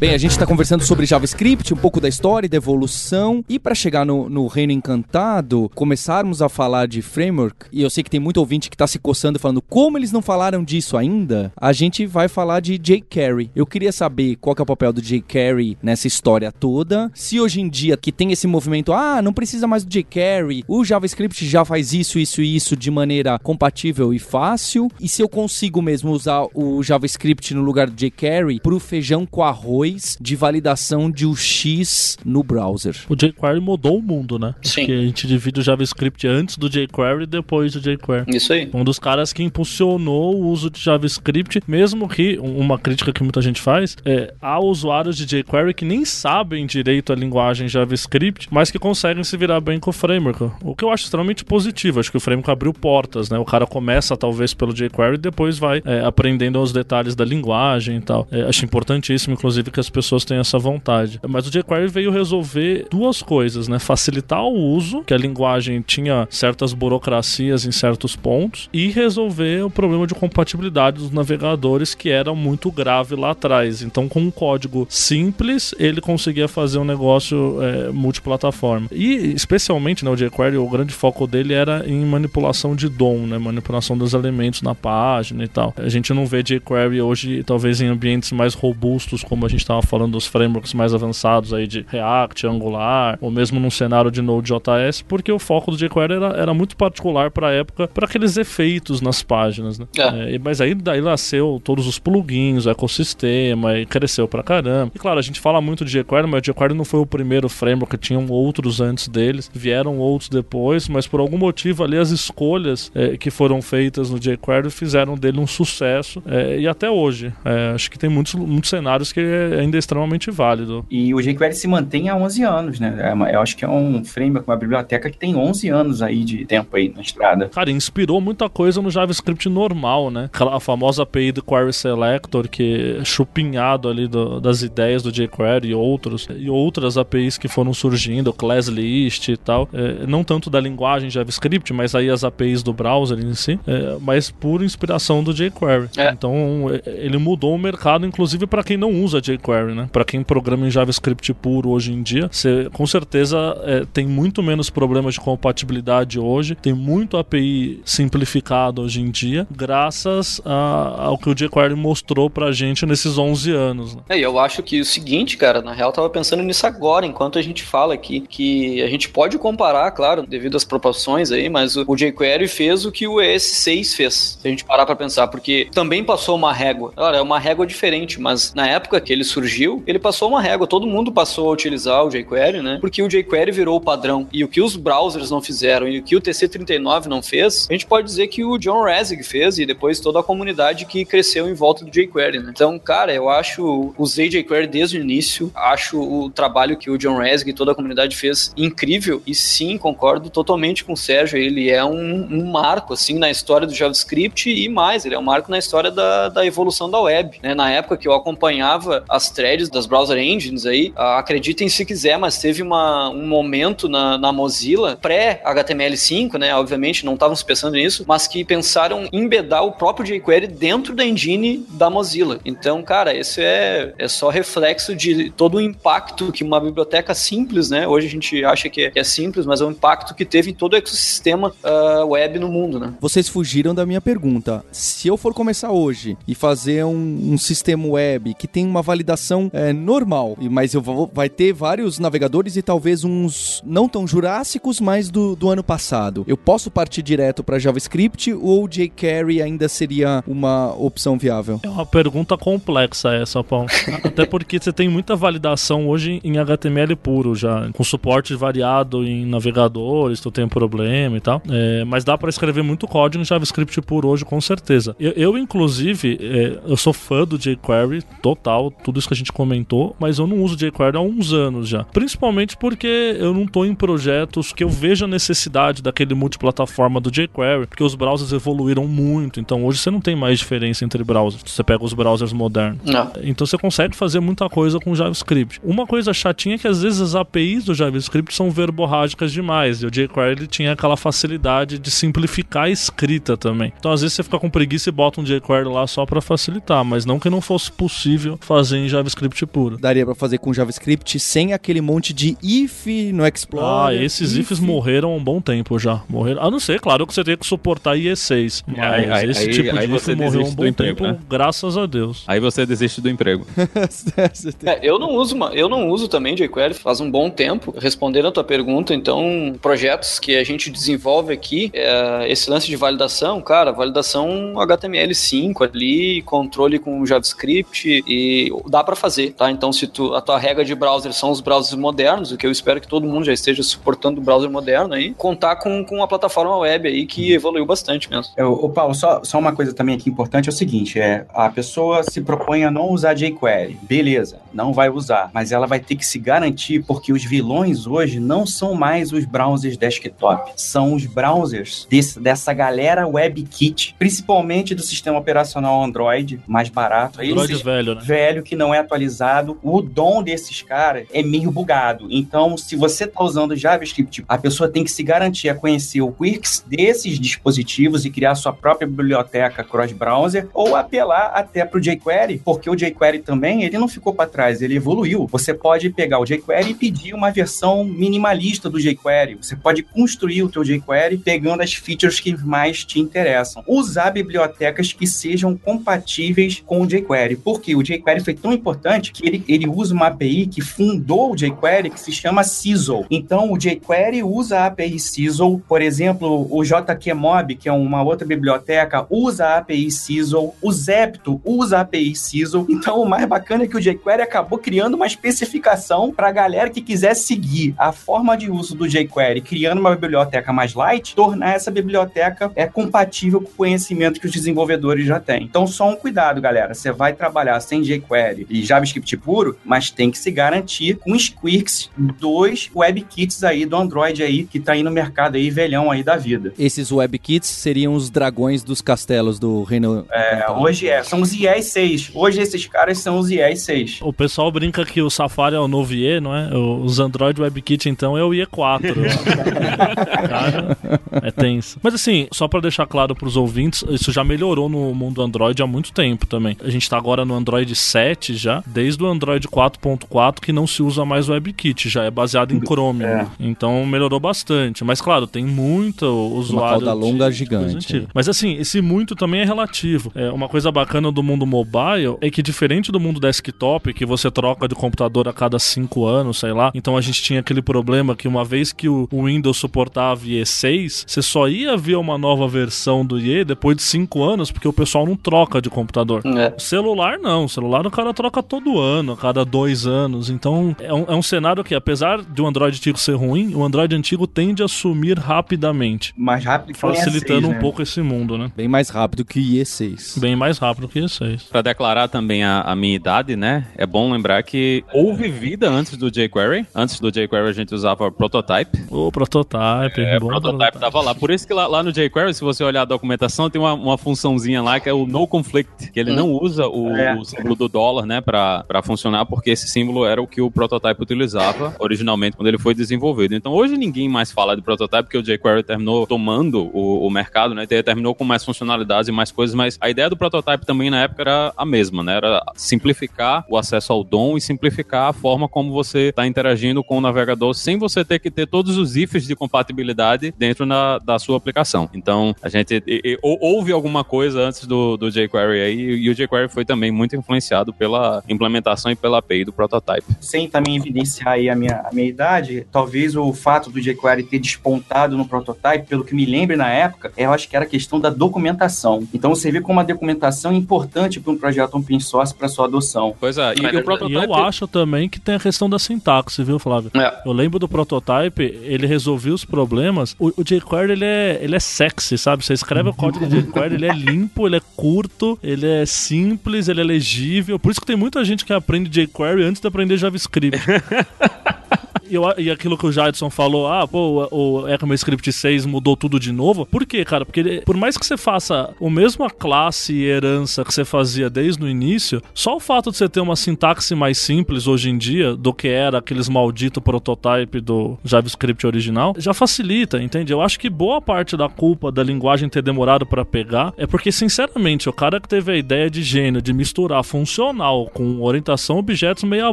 Bem, a gente está conversando sobre JavaScript, um pouco da história e da evolução. E para chegar no, no, Reino Encantado, começarmos a falar de framework, e eu sei que tem muito ouvinte que está se coçando falando como eles não falaram disso ainda, a gente vai falar de jQuery. Eu queria saber qual que é o papel do jQuery nessa história toda. Se hoje em dia que tem esse movimento, ah, não precisa mais do jQuery, o JavaScript já faz isso, isso e isso de maneira compatível e fácil. E se eu consigo mesmo usar o JavaScript no lugar do jQuery para o feijão com arroz de validação de UX no browser.
O jQuery mudou o mundo, né?
Sim.
Porque a gente divide o JavaScript antes do jQuery e depois do jQuery.
Isso aí.
Um dos caras que impulsionou o uso de JavaScript, mesmo que uma crítica que muita gente faz, é há usuários de jQuery que nem sabem direito a linguagem JavaScript, mas que conseguem se virar bem com o framework. O que eu acho extremamente positivo. Acho que o framework abriu portas, né? O cara começa talvez pelo jQuery e depois vai é, aprendendo os detalhes da linguagem e tal. É, acho importantíssimo, inclusive, que que as pessoas têm essa vontade. Mas o jQuery veio resolver duas coisas, né? Facilitar o uso, que a linguagem tinha certas burocracias em certos pontos, e resolver o problema de compatibilidade dos navegadores, que era muito grave lá atrás. Então, com um código simples, ele conseguia fazer um negócio é, multiplataforma. E, especialmente, né, o jQuery, o grande foco dele era em manipulação de DOM, né? Manipulação dos elementos na página e tal. A gente não vê jQuery hoje, talvez em ambientes mais robustos, como a gente estava falando dos frameworks mais avançados aí de React, Angular, ou mesmo num cenário de Node.js, porque o foco do jQuery era, era muito particular para a época, para aqueles efeitos nas páginas, né? É. É, mas aí daí nasceu todos os plugins, o ecossistema, e cresceu pra caramba. E claro, a gente fala muito de jQuery, mas o jQuery não foi o primeiro framework, tinham outros antes deles, vieram outros depois, mas por algum motivo ali as escolhas é, que foram feitas no jQuery fizeram dele um sucesso, é, e até hoje. É, acho que tem muitos, muitos cenários que ainda é extremamente válido.
E o jQuery se mantém há 11 anos, né? É eu acho que é um framework, uma biblioteca que tem 11 anos aí de tempo aí na estrada.
Cara, inspirou muita coisa no JavaScript normal, né? Aquela famosa API do Query Selector, que é chupinhado ali do, das ideias do jQuery e outros, e outras APIs que foram surgindo, Class List e tal. É, não tanto da linguagem JavaScript, mas aí as APIs do browser em si, é, mas por inspiração do jQuery. É. Então, é, ele mudou o mercado, inclusive para quem não usa jQuery jQuery, né? Para quem programa em JavaScript puro hoje em dia, você com certeza é, tem muito menos problemas de compatibilidade hoje, tem muito API simplificado hoje em dia, graças a, ao que o jQuery mostrou pra gente nesses 11 anos. Né?
É, eu acho que o seguinte, cara, na real eu tava pensando nisso agora, enquanto a gente fala aqui, que a gente pode comparar, claro, devido às proporções aí, mas o, o jQuery fez o que o ES6 fez, se a gente parar pra pensar, porque também passou uma régua. Olha, é uma régua diferente, mas na época que eles surgiu, ele passou uma régua, todo mundo passou a utilizar o jQuery, né? Porque o jQuery virou o padrão. E o que os browsers não fizeram e o que o TC39 não fez, a gente pode dizer que o John Resig fez e depois toda a comunidade que cresceu em volta do jQuery, né? Então, cara, eu acho, usei jQuery desde o início, acho o trabalho que o John Resig e toda a comunidade fez incrível e sim, concordo totalmente com o Sérgio, ele é um, um marco, assim, na história do JavaScript e mais, ele é um marco na história da, da evolução da web, né? Na época que eu acompanhava as threads das browser engines aí, acreditem se quiser, mas teve uma, um momento na, na Mozilla, pré-HTML5, né? Obviamente, não estavam se pensando nisso, mas que pensaram em embedar o próprio jQuery dentro da engine da Mozilla. Então, cara, esse é, é só reflexo de todo o impacto que uma biblioteca simples, né? Hoje a gente acha que é, que é simples, mas é um impacto que teve em todo o ecossistema uh, web no mundo, né?
Vocês fugiram da minha pergunta. Se eu for começar hoje e fazer um, um sistema web que tem uma validação é, normal, mas eu vou, vai ter vários navegadores e talvez uns não tão jurássicos, mas do, do ano passado, eu posso partir direto para JavaScript ou jQuery ainda seria uma opção viável?
É uma pergunta complexa essa, Paulo. Até porque você tem muita validação hoje em HTML puro já, com suporte variado em navegadores, tu tem problema e tal. É, mas dá para escrever muito código em JavaScript puro hoje, com certeza. Eu, eu inclusive, é, eu sou fã do jQuery total, tudo isso que a gente comentou, mas eu não uso jQuery há uns anos já. Principalmente porque eu não tô em projetos que eu vejo a necessidade daquele multiplataforma do jQuery, porque os browsers evoluíram muito, então hoje você não tem mais diferença entre browsers. Você pega os browsers modernos.
Não.
Então você consegue fazer muita coisa com JavaScript. Uma coisa chatinha é que às vezes as APIs do JavaScript são verborrágicas demais, e o jQuery ele tinha aquela facilidade de simplificar a escrita também. Então às vezes você fica com preguiça e bota um jQuery lá só para facilitar, mas não que não fosse possível fazer em JavaScript puro.
Daria para fazer com JavaScript sem aquele monte de if no Explorer.
Ah, esses if. ifs morreram há um bom tempo já. Morreram. A não ser, claro, que você tem que suportar IE6. Mas
Aí- aí-
esse
aí-
tipo
aí
de if
você
morreu há um bom
emprego,
tempo,
né?
graças a Deus.
Aí você desiste do emprego.
É, eu não uso, uma- eu não uso também jQuery faz um bom tempo. Respondendo a tua pergunta, então, projetos que a gente desenvolve aqui, é, esse lance de validação, cara, validação HTML5 ali, controle com JavaScript e dá pra fazer, tá? Então, se tu, a tua regra de browser são os browsers modernos, o que eu espero que todo mundo já esteja suportando o browser moderno aí, contar com, com uma plataforma web aí que evoluiu bastante mesmo.
Eu, ô Paulo, só, só uma coisa também aqui importante é o seguinte: é a pessoa se propõe a não usar jQuery. Beleza, não vai usar, mas ela vai ter que se garantir, porque os vilões hoje não são mais os browsers desktop, são os browsers desse- dessa galera WebKit, principalmente do sistema operacional Android, mais barato.
Android
esses-
velho, né?
velho que não é atualizado, o dom desses caras é meio bugado. Então, se você tá usando JavaScript, a pessoa tem que se garantir a conhecer o Quirks desses dispositivos e criar sua própria biblioteca cross-browser ou apelar até pro jQuery, porque o jQuery também, ele não ficou para trás, ele evoluiu. Você pode pegar o jQuery e pedir uma versão minimalista do jQuery. Você pode construir o teu jQuery pegando as features que mais te interessam. Usar bibliotecas que sejam compatíveis com o jQuery, porque o jQuery foi tão importante que ele, ele usa uma API que fundou o jQuery que se chama Sizzle. Então, o jQuery usa a API Sizzle, por exemplo, o JQMob, que é uma outra biblioteca, usa a API Sizzle, o Zepto usa a API Sizzle. Então, o mais bacana é que o jQuery acabou criando uma especificação para a galera que quiser seguir a forma de uso do jQuery, criando uma biblioteca mais light, tornar essa biblioteca é compatível com o conhecimento que os desenvolvedores já têm. Então, só um cuidado, galera. Você vai trabalhar sem jQuery e JavaScript puro, mas tem que se garantir com os Quirks dos WebKits aí do Android aí, que tá aí no mercado aí, velhão aí da vida.
Esses WebKits seriam os dragões dos castelos do reino.
É, hoje é, são os IES 6. Hoje esses caras são os IES 6.
O pessoal brinca que o Safari é o novo IE, não é? Os Android WebKit, então, é o IE4. Cara, é tenso. Mas assim, só pra deixar claro pros ouvintes, isso já melhorou no mundo Android há muito tempo também. A gente tá agora no Android 7 já, desde o Android 4.4 que não se usa mais o WebKit, já é baseado em Chrome.
É.
né? Então melhorou bastante. Mas claro, tem muito usuário.
cauda longa
de- de
gigante,
antiga.
é.
Mas assim, esse muito também é relativo. É, uma coisa bacana do mundo mobile é que diferente do mundo desktop, que você troca de computador a cada cinco anos, sei lá, então a gente tinha aquele problema que uma vez que o o Windows suportava IE6, você só ia ver uma nova versão do IE depois de cinco anos, porque o pessoal não troca de computador.
É.
Celular não, celular o cara troca todo ano, a cada dois anos. Então é um, é um cenário que, apesar de um Android antigo ser ruim, o Android antigo tende a sumir rapidamente.
Mais rápido que o
Facilitando
E6,
um
né?
pouco esse mundo, né?
Bem mais rápido que o IE6.
Bem mais rápido que E6.
Pra declarar também a, a minha idade, né? É bom lembrar que houve vida antes do jQuery. Antes do jQuery a gente usava Prototype.
O prototype.
É,
bom
Prototype tava lá. Por isso que lá, lá no jQuery, se você olhar a documentação, tem uma, uma funçãozinha lá que é o no conflict, que ele não usa o,
É.
o símbolo do dólar, né, pra funcionar, porque esse símbolo era o que o Prototype utilizava originalmente quando ele foi desenvolvido. Então hoje ninguém mais fala de Prototype, porque o jQuery terminou tomando o, o mercado, né, ter- terminou com mais funcionalidades e mais coisas, mas a ideia do Prototype também na época era a mesma, né, era simplificar o acesso ao DOM e simplificar a forma como você está interagindo com o navegador sem você ter que ter todos os ifs de compatibilidade dentro na- da sua aplicação. Então, a gente e- e- ou- houve alguma coisa antes do, do jQuery aí, e o jQuery foi também muito influenciado pela implementação e pela API do Prototype.
sem também evidenciar aí a minha, a minha idade, talvez o fato do jQuery ter despontado no prototype, pelo que me lembro na época, eu acho que era a questão da documentação. Então você vê como a documentação é importante para um projeto open source para sua adoção.
Pois é, e,
É
e o.
E
Prototype...
eu acho também que tem a questão da sintaxe, viu, Flávio?
É.
Eu lembro do prototype, ele resolveu os problemas. O, o jQuery, ele é, ele é sexy, sabe? Você escreve o código do jQuery, ele é limpo, ele é curto, ele é simples, ele é legível. Por isso que tem muita gente que aprende jQuery antes de aprender JavaScript. E, eu- e aquilo que o Jadson falou, ah, pô, o, o ECMAScript 6 mudou tudo de novo. Por quê, cara? Porque ele- por mais que você faça a mesma classe e herança que você fazia desde o início, só o fato de você ter uma sintaxe mais simples hoje em dia do que era aqueles maldito prototype do JavaScript original, já facilita, entende? Eu acho que boa parte da culpa da linguagem ter demorado pra pegar é porque, sinceramente, o cara que teve a ideia de gênio de misturar funcional com orientação objetos meia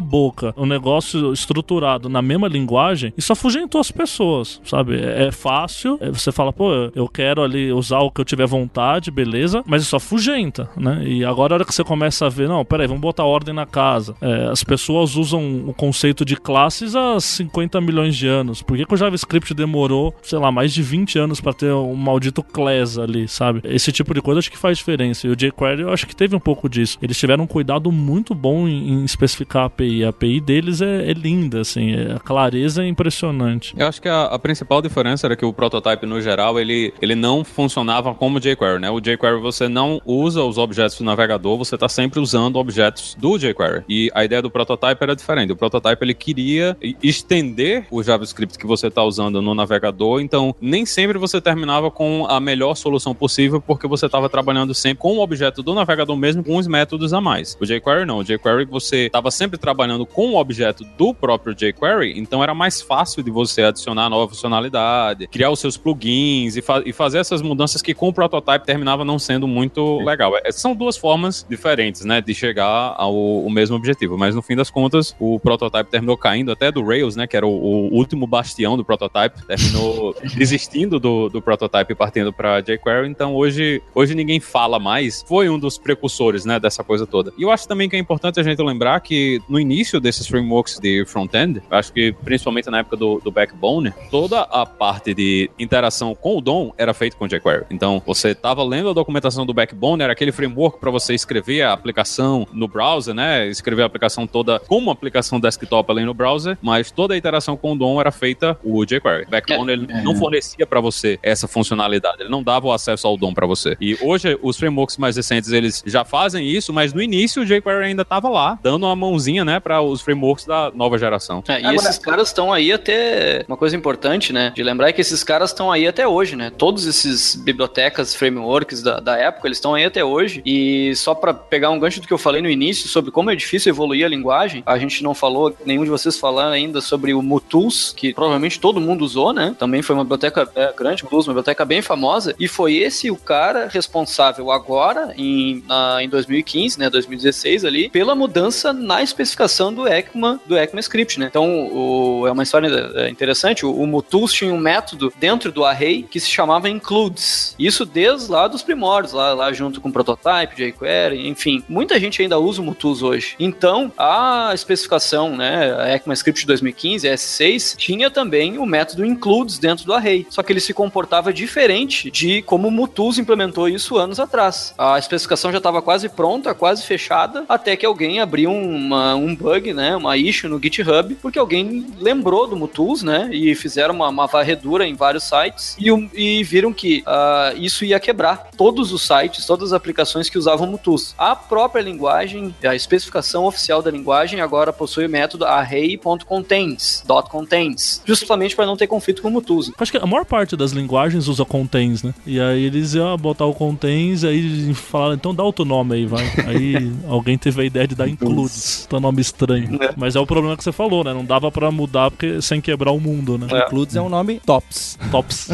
boca, um negócio estruturado na mesma linguagem, isso afugentou as pessoas, sabe? É é fácil, é, você fala, pô, eu quero ali usar o que eu tiver vontade, beleza, mas isso afugenta, né? E agora a hora que você começa a ver, não, peraí, vamos botar ordem na casa. É, as pessoas usam o conceito de classes há 50 milhões de anos. Por que, que o JavaScript demorou, sei lá, mais de 20 anos pra ter um maldito class ali, sabe? Esse tipo de coisa acho que faz diferença. E o jQuery eu acho que teve um pouco disso. Eles tiveram um cuidado muito bom em, em especificar a API. A API deles é, é linda, assim, é- a clareza é impressionante.
Eu acho que a, a principal diferença era que o prototype, no geral, ele, ele não funcionava como jQuery, né? O jQuery você não usa os objetos do navegador, você está sempre usando objetos do jQuery. E a ideia do prototype era diferente. O prototype, ele queria estender o JavaScript que você está usando no navegador, então nem sempre você terminava com a melhor solução possível, porque você estava trabalhando sempre com o objeto do navegador mesmo, com os métodos a mais. O jQuery não. O jQuery você estava sempre trabalhando com o objeto do próprio jQuery, então era mais fácil de você adicionar nova funcionalidade, criar os seus plugins e, fa- e fazer essas mudanças que com o prototype terminava não sendo muito legal. É, são duas formas diferentes, né, de chegar ao, mesmo objetivo, mas no fim das contas o prototype terminou caindo até do Rails, né, que era o, o último bastião do prototype, terminou desistindo do, do prototype e partindo para jQuery, então hoje, hoje ninguém fala mais, foi um dos precursores, né, dessa coisa toda. E eu acho também que é importante a gente lembrar que no início desses frameworks de front-end, acho que principalmente na época do, do Backbone, toda a parte de interação com o DOM era feita com jQuery. Então, você estava lendo a documentação do Backbone, era aquele framework para você escrever a aplicação no browser, né? Escrever a aplicação toda como aplicação desktop ali no browser, mas toda a interação com o DOM era feita o jQuery. O Backbone ele não fornecia para você essa funcionalidade, ele não dava o acesso ao DOM para você. E hoje os frameworks mais recentes eles já fazem isso, mas no início o jQuery ainda estava lá, dando uma mãozinha, né, para os frameworks da nova geração.
É, e
Agora-
esses caras estão aí até. Uma coisa importante, né? De lembrar é que esses caras estão aí até hoje, né? Todos esses bibliotecas, frameworks da, da época, eles estão aí até hoje. E só pra pegar um gancho do que eu falei no início sobre como é difícil evoluir a linguagem, a gente não falou, nenhum de vocês falaram ainda sobre o Mutools, que provavelmente todo mundo usou, né? Também foi uma biblioteca é, grande, Blues, uma biblioteca bem famosa. E foi esse o cara responsável agora, em, na- em 2015, né? 2016 ali, pela mudança na especificação do ECMA, do ECMAScript, né? Então, o, é uma história é, interessante. O, o Mutus tinha um método dentro do array que se chamava includes. Isso desde lá dos primórdios, lá, lá junto com o prototype, jQuery, enfim. Muita gente ainda usa o Mutus hoje. Então, a especificação, né, a ECMAScript 2015, a S6, tinha também o método includes dentro do array. Só que ele se comportava diferente de como o Mutus implementou isso anos atrás. A especificação já estava quase pronta, quase fechada, até que alguém abriu uma, um bug, né, uma issue no GitHub, porque alguém lembrou do Mutus, né, e fizeram uma, uma varredura em vários sites e, e viram que uh, isso ia quebrar todos os sites, todas as aplicações que usavam Mutus. A própria linguagem, a especificação oficial da linguagem agora possui o método array.contains, .contains, justamente para não ter conflito com o Mutus.
Acho que a maior parte das linguagens usa contains, né? E aí eles iam botar o contains, aí falaram, então dá outro nome aí, vai. Aí alguém teve a ideia de dar includes, tá nome estranho. É. Mas é o problema que você falou, né? Não dava para mudar porque, sem quebrar o mundo, né?
É. Includes é um nome tops.
Tops.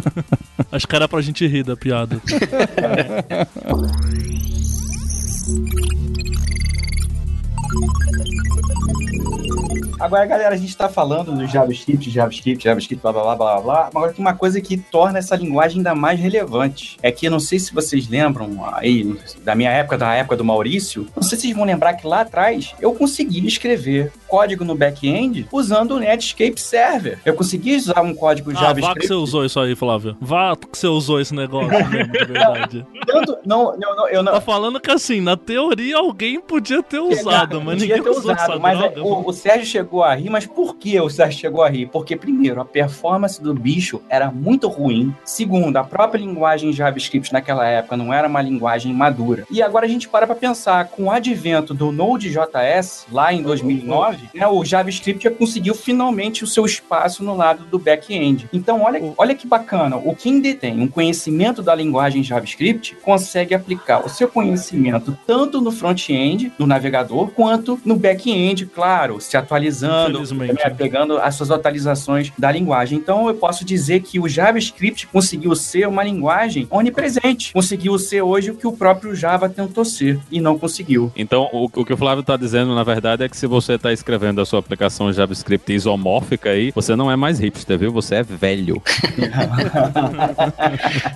Acho que era pra gente rir da piada.
Agora, galera, a gente está falando do JavaScript, JavaScript, JavaScript, blá blá blá blá blá. Agora tem uma coisa que torna essa linguagem ainda mais relevante. É que eu não sei se vocês lembram aí da minha época, da época do Maurício. Não sei se vocês vão lembrar que lá atrás eu consegui escrever código no back-end usando o Netscape Server. Eu consegui usar um código JavaScript.
Ah, vá que você usou isso aí, Flávio. Vá que você usou esse negócio mesmo, de verdade.
Tanto, não, não, não, eu não.
Tá falando que assim, na teoria alguém podia ter usado, mas ninguém ter usou usado,
mas droga, é, o, o Sérgio chegou a rir, mas por que o Sérgio chegou a rir? Porque, primeiro, a performance do bicho era muito ruim. Segundo, a própria linguagem JavaScript naquela época não era uma linguagem madura. E agora a gente para para pensar, com o advento do Node.js, lá em 2009, né, o JavaScript já conseguiu finalmente o seu espaço no lado do back-end. Então, olha, olha que bacana. O quem detém um conhecimento da linguagem JavaScript consegue aplicar o seu conhecimento tanto no front-end, no navegador, quanto no back-end, claro, se atualizando, né, pegando as suas atualizações da linguagem. Então, eu posso dizer que o JavaScript conseguiu ser uma linguagem onipresente. Conseguiu ser hoje o que o próprio Java tentou ser e não conseguiu.
Então, o, o que o Flávio está dizendo, na verdade, é que se você está escrevendo a sua aplicação JavaScript isomórfica aí, você não é mais hipster, viu? Você é velho.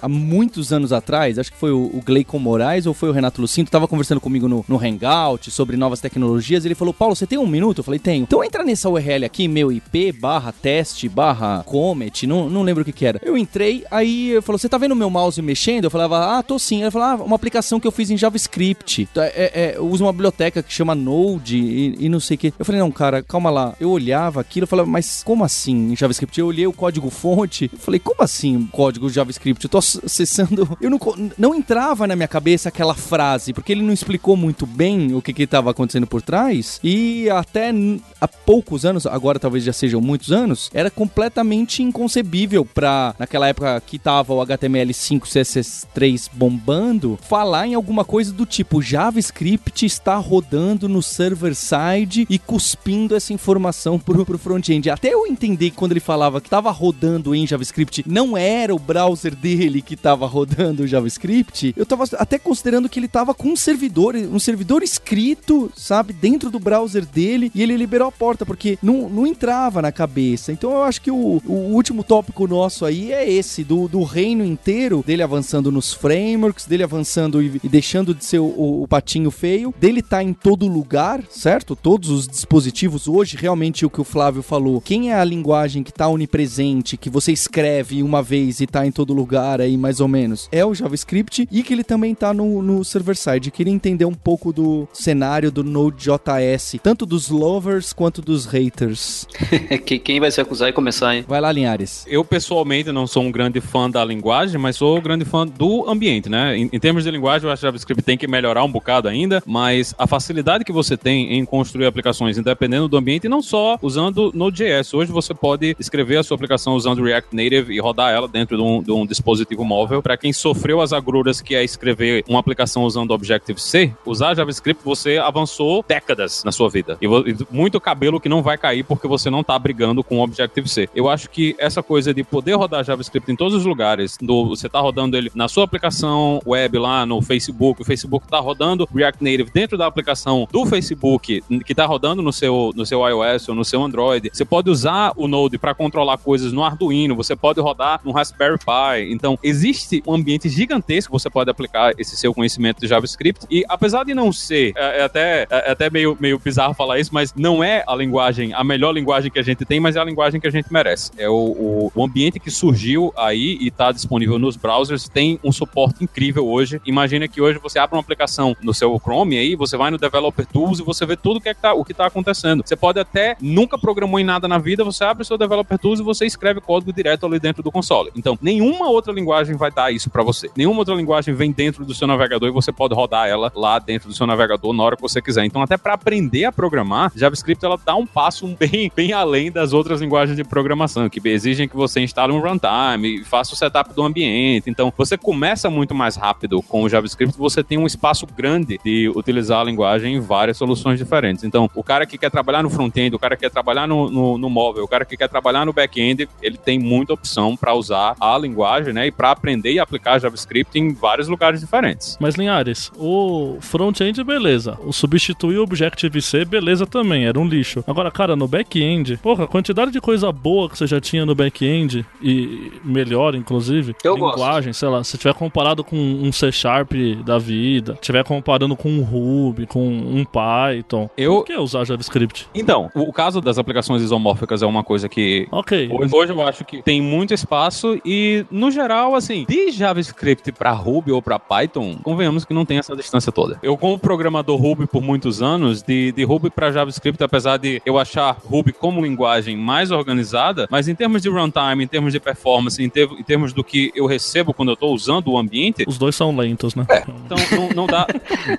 Há muitos anos atrás, acho que foi o, o Gleicon Moraes ou foi o Renato Lucinto, estava conversando comigo no, no Hangout sobre novas tecnologias. Ele falou: Paulo, você tem um minuto? Eu falei: tenho. Então entra nessa URL aqui, meu IP barra teste barra comet, não, não lembro o que que era. Eu entrei, aí eu falou: você tá vendo meu mouse mexendo? Eu falava: ah, tô sim. Ele falou: ah, uma aplicação que eu fiz em JavaScript. É, é, é eu uso uma biblioteca que chama Node e, e não sei o que. Eu falei: não, cara, calma lá. Eu olhava aquilo, eu falava: mas como assim em JavaScript? Eu olhei o código fonte, eu falei: como assim código JavaScript? Eu tô acessando. Eu não, não entrava na minha cabeça aquela frase, porque ele não explicou muito bem o que que estava acontecendo por trás. E até há poucos anos, agora talvez já sejam muitos anos, era completamente inconcebível para naquela época que tava o HTML5 CSS3 bombando, falar em alguma coisa do tipo JavaScript está rodando no server side e cuspindo essa informação pro, pro front-end. Até eu entender que quando ele falava que estava rodando em JavaScript, não era o browser dele que estava rodando o JavaScript, eu tava até considerando que ele tava com um servidor, um servidor escrito, sabe, dentro do browser dele e ele liberou a porta, porque não, não entrava na cabeça. Então eu acho que o, o último tópico nosso aí é esse, do, do reino inteiro, dele avançando nos frameworks, dele avançando e, e deixando de ser o, o, o, patinho feio, dele tá em todo lugar, certo? Todos os dispositivos hoje, realmente o que o Flávio falou, quem é a linguagem que tá onipresente, que você escreve uma vez e tá em todo lugar aí, mais ou menos, é o JavaScript e que ele também tá no, no server-side. Queria entender um pouco do cenário do Node.js, tanto dos lovers quanto dos haters.
Quem vai se acusar e começar, hein?
Vai lá, Linhares.
Eu, pessoalmente, não sou um grande fã da linguagem, mas sou um grande fã do ambiente, né? Em, em termos de linguagem, eu acho que JavaScript tem que melhorar um bocado ainda, mas a facilidade que você tem em construir aplicações independendo do ambiente, e não só usando Node.js. Hoje você pode escrever a sua aplicação usando React Native e rodar ela dentro de um, de um dispositivo móvel. Para quem sofreu as agruras que é escrever uma aplicação usando Objective-C, usar JavaScript, você avançou décadas na sua vida. E, e muito cabelo que não vai cair porque você não tá brigando com o Objective-C. Eu acho que essa coisa de poder rodar JavaScript em todos os lugares, do, você tá rodando ele na sua aplicação web lá no Facebook, o Facebook tá rodando React Native dentro da aplicação do Facebook que tá rodando no seu, no seu iOS ou no seu Android. Você pode usar o Node para controlar coisas no Arduino, você pode rodar no Raspberry Pi. Então, existe um ambiente gigantesco que você pode aplicar esse seu conhecimento de JavaScript. E apesar de não ser, é, é até, é, é até meio, meio bizarro falar isso, mas não é a linguagem, a melhor linguagem que a gente tem, mas é a linguagem que a gente merece. É o, o, ambiente que surgiu aí e está disponível nos browsers, tem um suporte incrível hoje. Imagina que hoje você abre uma aplicação no seu Chrome aí, você vai no Developer Tools e você vê tudo que é que tá, o que está acontecendo. Você pode até nunca programou em nada na vida, você abre o seu Developer Tools e você escreve código direto ali dentro do console. Então, nenhuma outra linguagem vai dar isso para você. Nenhuma outra linguagem vem dentro do seu navegador e você pode rodar ela lá dentro do seu navegador na hora que você quiser. Então, até para aprender a programar, JavaScript ela dá um passo bem, bem além das outras linguagens de programação, que exigem que você instale um runtime e faça o setup do ambiente. Então, você começa muito mais rápido com o JavaScript, você tem um espaço grande de utilizar a linguagem em várias soluções diferentes. Então, o cara que quer trabalhar no front-end, o cara que quer trabalhar no, no, no móvel, o cara que quer trabalhar no back-end, ele tem muita opção para usar a linguagem, né? E para aprender e aplicar JavaScript em vários lugares diferentes.
Mas, Linhares, o front-end, beleza. O substituir o Objective-C, beleza também, era um lixo. Agora, cara, no back-end, porra, a quantidade de coisa boa que você já tinha no back-end, e melhor, inclusive,
Eu
linguagem,
gosto.
sei lá, se tiver comparado com um C Sharp da vida, tiver comparando com um Ruby, com um Python,
Eu-
por que usar JavaScript?
Então, o, caso das aplicações isomórficas é uma coisa que
Ok.
Hoje, hoje eu acho que tem muito espaço e, no geral, assim, de JavaScript pra Ruby ou pra Python, convenhamos que não tem essa distância toda. Eu, como programador Ruby por muitos anos, de, de Ruby pra JavaScript, apesar de eu achar Ruby como linguagem mais organizada, mas em termos de runtime, em termos de performance, em, ter- em termos do que eu recebo quando eu tô usando o ambiente,
Os dois são lentos, né?
então não, não dá.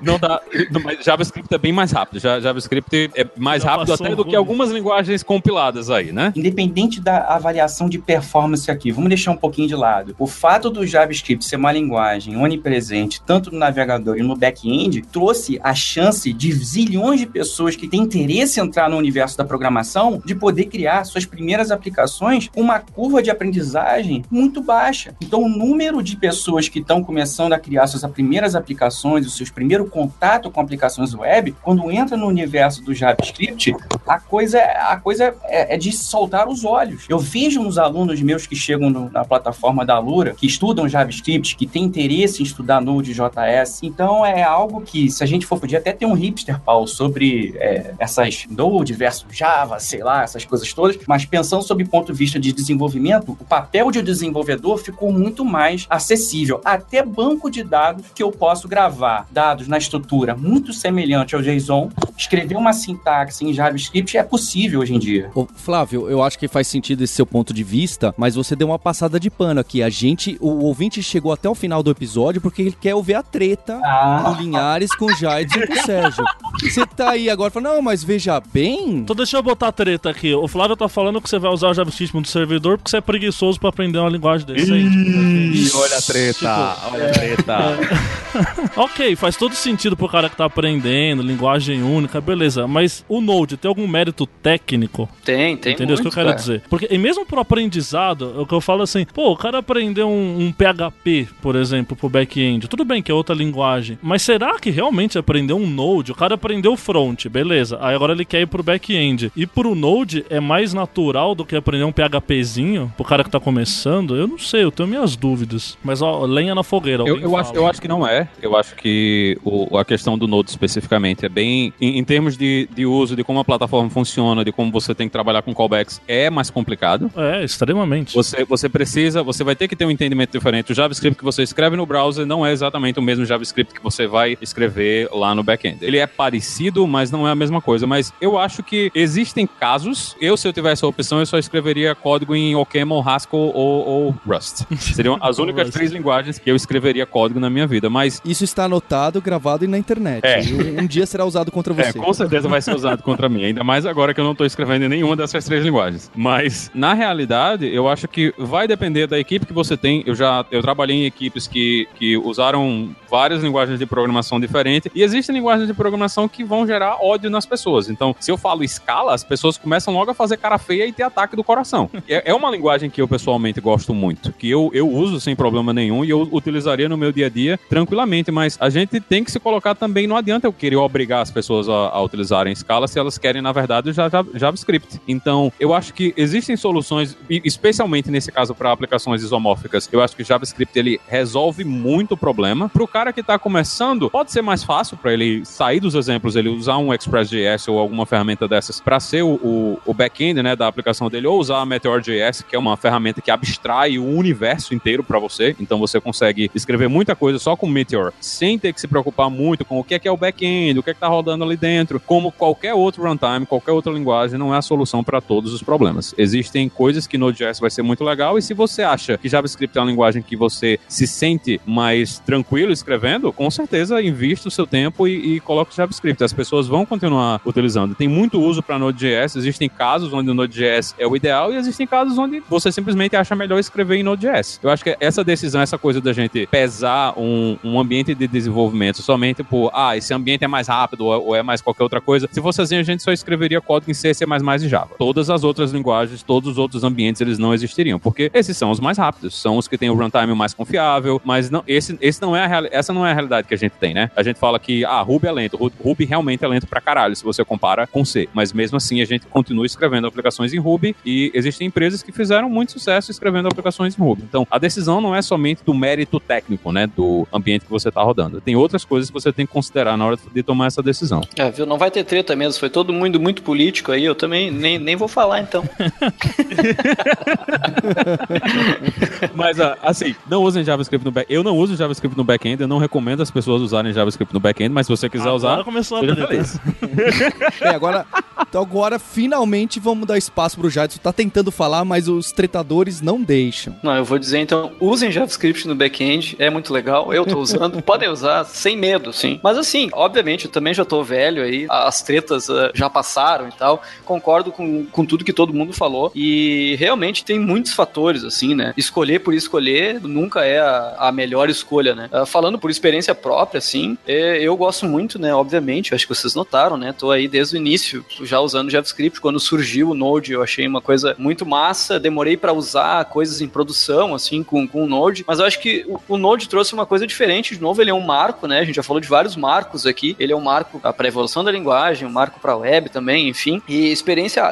Não dá. Mas JavaScript é bem mais rápido. Já- JavaScript é mais
Já
rápido até do que algumas linguagens compiladas aí, né?
Independente da avaliação de performance aqui, vamos deixar um pouquinho de lado. O fato do JavaScript ser uma linguagem onipresente, tanto no navegador e no back-end, trouxe a chance de zilhões de pessoas que têm interesse em entrar no universo da programação de poder criar suas primeiras aplicações com uma curva de aprendizagem muito baixa. Então, o número de pessoas que estão começando a criar suas primeiras aplicações, os seus primeiros contato com aplicações web, quando entra no universo do JavaScript, a coisa, a coisa é, é de soltar os olhos. Eu vejo uns alunos meus que chegam no- na plataforma da Lura, que estudam JavaScript, que têm interesse em estudar Node.js. Então é algo que, se a gente for, podia até ter um hipster, Paulo, sobre é, essas Node versus Java, sei lá, essas coisas todas, mas pensando sob ponto de vista de desenvolvimento, o papel de desenvolvedor ficou muito mais acessível. Até banco de dados que eu posso gravar dados na estrutura muito semelhante ao JSON, escrever uma sintaxe em JavaScript é possível hoje em dia.
Ô, Flávio, eu acho que faz sentido esse seu ponto de vista, mas você deu uma passada de pano aqui. A gente, o ouvinte chegou até o final do episódio porque ele quer ouvir a treta
Ah.
do Linhares com o Jaides e com o Sérgio. Você tá aí agora falando, não, mas veja bem.
Então deixa eu botar a treta aqui. O Flávio tá falando que você vai usar o JavaScript no servidor porque você é preguiçoso pra aprender uma linguagem decente.
Ih,
Tipo,
olha a treta, olha a treta.
ok, faz todo sentido pro cara que tá aprendendo, linguagem única, beleza. Mas o Node tem algum mérito técnico?
Tem, tem
Entendeu? Isso que eu quero
cara.
dizer. Porque, e mesmo pro aprendizado, é o que eu falo assim, pô, o cara aprendeu um, um PHP, por exemplo, pro back-end. Tudo bem que é outra linguagem. Mas será que realmente aprendeu um Node? O cara aprendeu front, beleza. Aí agora ele quer ir pro back-end. E pro Node é mais natural do que aprender um PHPzinho pro cara que tá começando? Eu não sei, eu tenho minhas dúvidas. Mas ó, lenha na fogueira.
Eu, eu, acho, eu acho que não é. Eu acho que o- a questão do Node especificamente é bem. Em, em termos de, de uso, de como a plataforma funciona, de como você tem que trabalhar com callbacks, é mais complicado.
É, extremamente.
Você, você precisa, você vai ter que ter um entendimento diferente. O JavaScript que você escreve no browser não é exatamente o mesmo JavaScript que você vai escrever lá no back-end. Ele é parecido, mas não é a mesma coisa. Mas eu acho que existem casos. Eu, se eu tivesse a opção, eu só escreveria código em OCaml, Haskell ou, ou Rust. Seriam as únicas três linguagens que eu escreveria código na minha vida. Mas
Isso está anotado, gravado e na internet.
É.
E um, um dia será usado contra
É,
você.
com certeza vai ser usado contra mim, ainda mais agora que eu não estou escrevendo em nenhuma dessas três linguagens. Mas, na realidade, eu acho que vai depender da equipe que você tem. Eu já eu trabalhei em equipes que, que usaram várias linguagens de programação diferentes, e existem linguagens de programação que vão gerar ódio nas pessoas. Então, se eu falo escala, as pessoas começam logo a fazer cara feia e ter ataque do coração. é, é uma linguagem que eu pessoalmente gosto muito, que eu, eu uso sem problema nenhum e eu utilizaria no meu dia a dia tranquilamente, mas a gente tem que se colocar também, não adianta eu querer obrigar as pessoas a, a utilizarem escala se elas querem, na verdade, o JavaScript. Então, eu acho que existem soluções, especialmente nesse caso para aplicações isomórficas, eu acho que o JavaScript ele resolve muito o problema. Para o cara que está começando, pode ser mais fácil para ele sair dos exemplos, ele usar um Express.js ou alguma ferramenta dessas para ser o, o, back-end né, da aplicação dele, ou usar a Meteor.js, que é uma ferramenta que abstrai o universo inteiro para você. Então você consegue escrever muita coisa só com Meteor, sem ter que se preocupar muito com o que é, que é o back-end, o que é que está rodando ali dentro. Como qualquer outro runtime, qualquer outra linguagem, não é a solução para todos os problemas. Existem coisas que Node.js vai ser muito legal, e se você acha que JavaScript é uma linguagem que você se sente mais tranquilo escrevendo, com certeza invista o seu tempo e, e coloque JavaScript. As pessoas vão continuar utilizando. Tem muito uso para Node.js, existem casos onde o Node.js é o ideal e existem casos onde você simplesmente acha melhor escrever em Node.js. Eu acho que essa decisão, essa coisa da gente pesar um, um ambiente de desenvolvimento somente por, ah, esse ambiente é mais rápido ou, é mais qualquer outra coisa, se fosse assim, a gente só escreveria código em C, C++ e Java. Todas as outras linguagens, todos os outros ambientes, eles não existiriam, porque esses são os mais rápidos, são os que têm o runtime mais confiável, mas não, esse, esse não é a essa não é a realidade que a gente tem, né? A gente fala que, ah, Ruby é lento. Ruby realmente é lento pra caralho, se você compara com C. Mas mesmo assim, a gente continua escrevendo aplicações em Ruby e existem empresas que fizeram muito sucesso escrevendo aplicações em Ruby. Então, a decisão não é somente do mérito técnico, né, do ambiente que você tá rodando. Tem outras coisas que você tem que considerar na hora de tomar essa decisão.
É, viu? Não vai ter treta mesmo. Foi todo mundo muito político aí. Eu também nem, nem vou falar, então.
Mas, ah, assim, não usem JavaScript no back. Eu não uso JavaScript no back-end. Eu não recomendo as pessoas usarem JavaScript no back-end, mas se você quiser
Agora
usar,
começou a treta.
É, agora, então agora finalmente vamos dar espaço pro Jadson. Tá tentando falar, mas os tretadores não deixam.
Não, eu vou dizer então, usem JavaScript no back-end, é muito legal. Eu tô usando, podem usar sem medo, sim. Mas assim, obviamente, eu também já tô velho aí, as tretas uh, já passaram e tal. Concordo com, com tudo que todo mundo falou. E realmente tem muitos fatores, assim, né? Escolher por escolher nunca é a, a melhor escolha, né? Uh, falando por experiência própria, assim, eu gosto muito, né? Obviamente, acho que vocês notaram, né? Tô aí desde o início já usando JavaScript. Quando surgiu o Node, eu achei uma coisa muito massa. Demorei para usar coisas em produção, assim, com, com o Node. Mas eu acho que o, o Node trouxe uma coisa diferente. De novo, ele é um marco, né? A gente já falou de vários marcos aqui. Ele é um marco para evolução da linguagem, um marco para web também, enfim. E experiência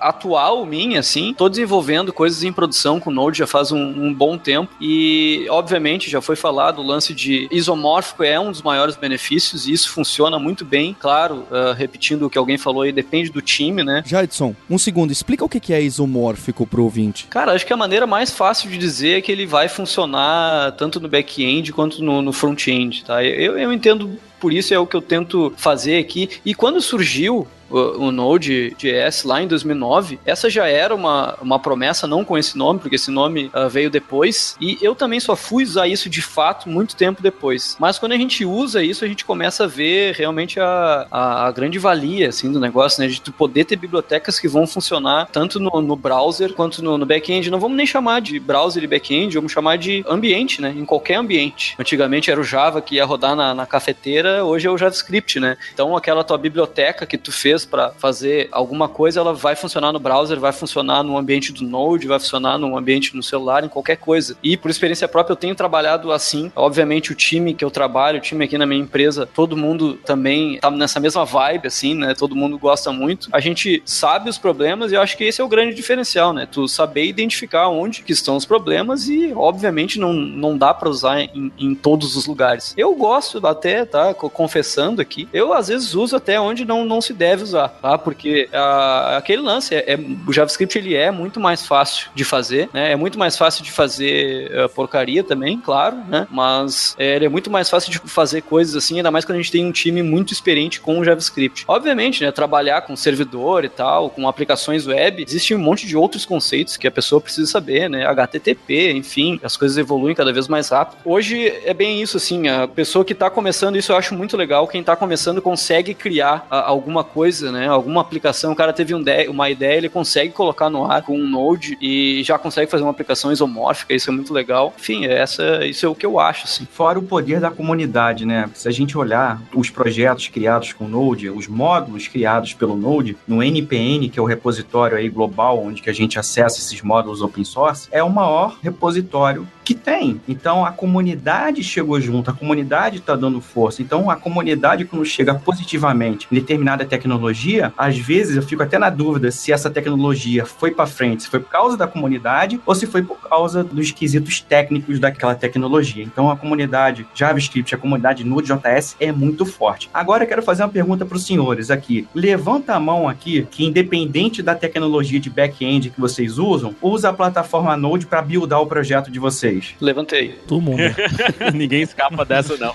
atual minha, assim, tô desenvolvendo coisas em produção com o Node já faz um, um bom tempo. E, obviamente, já foi falado o lance de isomórfico é um dos maiores benefícios e isso funciona muito bem. Claro, ah, repetindo o que alguém falou aí, depende do time, né?
Jadson, um segundo, explica o que que é isomórfico pro ouvinte.
Cara, acho que a maneira mais fácil de dizer é que ele vai funcionar tanto no back-end quanto no, no front-end, tá? Eu, eu entendo por isso é o que eu tento fazer aqui. E quando surgiu o, o Node.js lá em 2009, essa já era uma, uma promessa, não com esse nome, porque esse nome ah, veio depois. E eu também só fui usar isso de fato muito tempo depois. Mas quando a gente usa isso, a gente começa a ver realmente a, a, a grande valia assim, do negócio, né? De tu poder ter bibliotecas que vão funcionar tanto no, no browser quanto no, no back-end. Não vamos nem chamar de browser e back-end, vamos chamar de ambiente, né? Em qualquer ambiente. Antigamente era o Java que ia rodar na, na cafeteira, hoje é o JavaScript, né? Então aquela tua biblioteca que tu fez para fazer alguma coisa, ela vai funcionar no browser, vai funcionar no ambiente do Node, vai funcionar no ambiente no celular, em qualquer coisa. E por experiência própria eu tenho trabalhado assim. Obviamente o time que eu trabalho, o time aqui na minha empresa, todo mundo também tá nessa mesma vibe assim, né? Todo mundo gosta muito. A gente sabe os problemas e eu acho que esse é o grande diferencial, né? Tu saber identificar onde que estão os problemas e obviamente não, não dá para usar em, em todos os lugares. Eu gosto até, tá? Confessando aqui, eu às vezes uso até onde não, não se deve usar, tá? Porque ah, aquele lance, é, é- o JavaScript ele é muito mais fácil de fazer, né? É muito mais fácil de fazer ah, porcaria também, claro, né? Mas é, ele é muito mais fácil de fazer coisas assim, ainda mais quando a gente tem um time muito experiente com o JavaScript. Obviamente, né? Trabalhar com servidor e tal, com aplicações web, existe um monte de outros conceitos que a pessoa precisa saber, né? HTTP, enfim, as coisas evoluem cada vez mais rápido. Hoje é bem isso, assim, a pessoa que tá começando, isso eu acho muito legal, quem tá começando consegue criar ah, alguma coisa coisa, né? Alguma aplicação, o cara teve um uma ideia, ele consegue colocar no ar com um Node e já consegue fazer uma aplicação isomórfica, isso é muito legal. Enfim, essa, isso é o que eu acho, assim.
Fora o poder da comunidade, né? Se a gente olhar os projetos criados com Node, os módulos criados pelo Node, no NPN, que é o repositório aí global, onde que a gente acessa esses módulos open source, é o maior repositório que tem. Então a comunidade chegou junto, a comunidade está dando força. Então a comunidade, quando chega positivamente em determinada tecnologia, às vezes eu fico até na dúvida se essa tecnologia foi para frente, se foi por causa da comunidade ou se foi por causa dos quesitos técnicos daquela tecnologia. Então a comunidade JavaScript, a comunidade Node.js é muito forte. Agora eu quero fazer uma pergunta para os senhores aqui. Levanta a mão aqui que independente da tecnologia de back-end que vocês usam, usa a plataforma Node para buildar o projeto de vocês vocês?
Levantei.
Todo mundo.
Ninguém escapa dessa, não.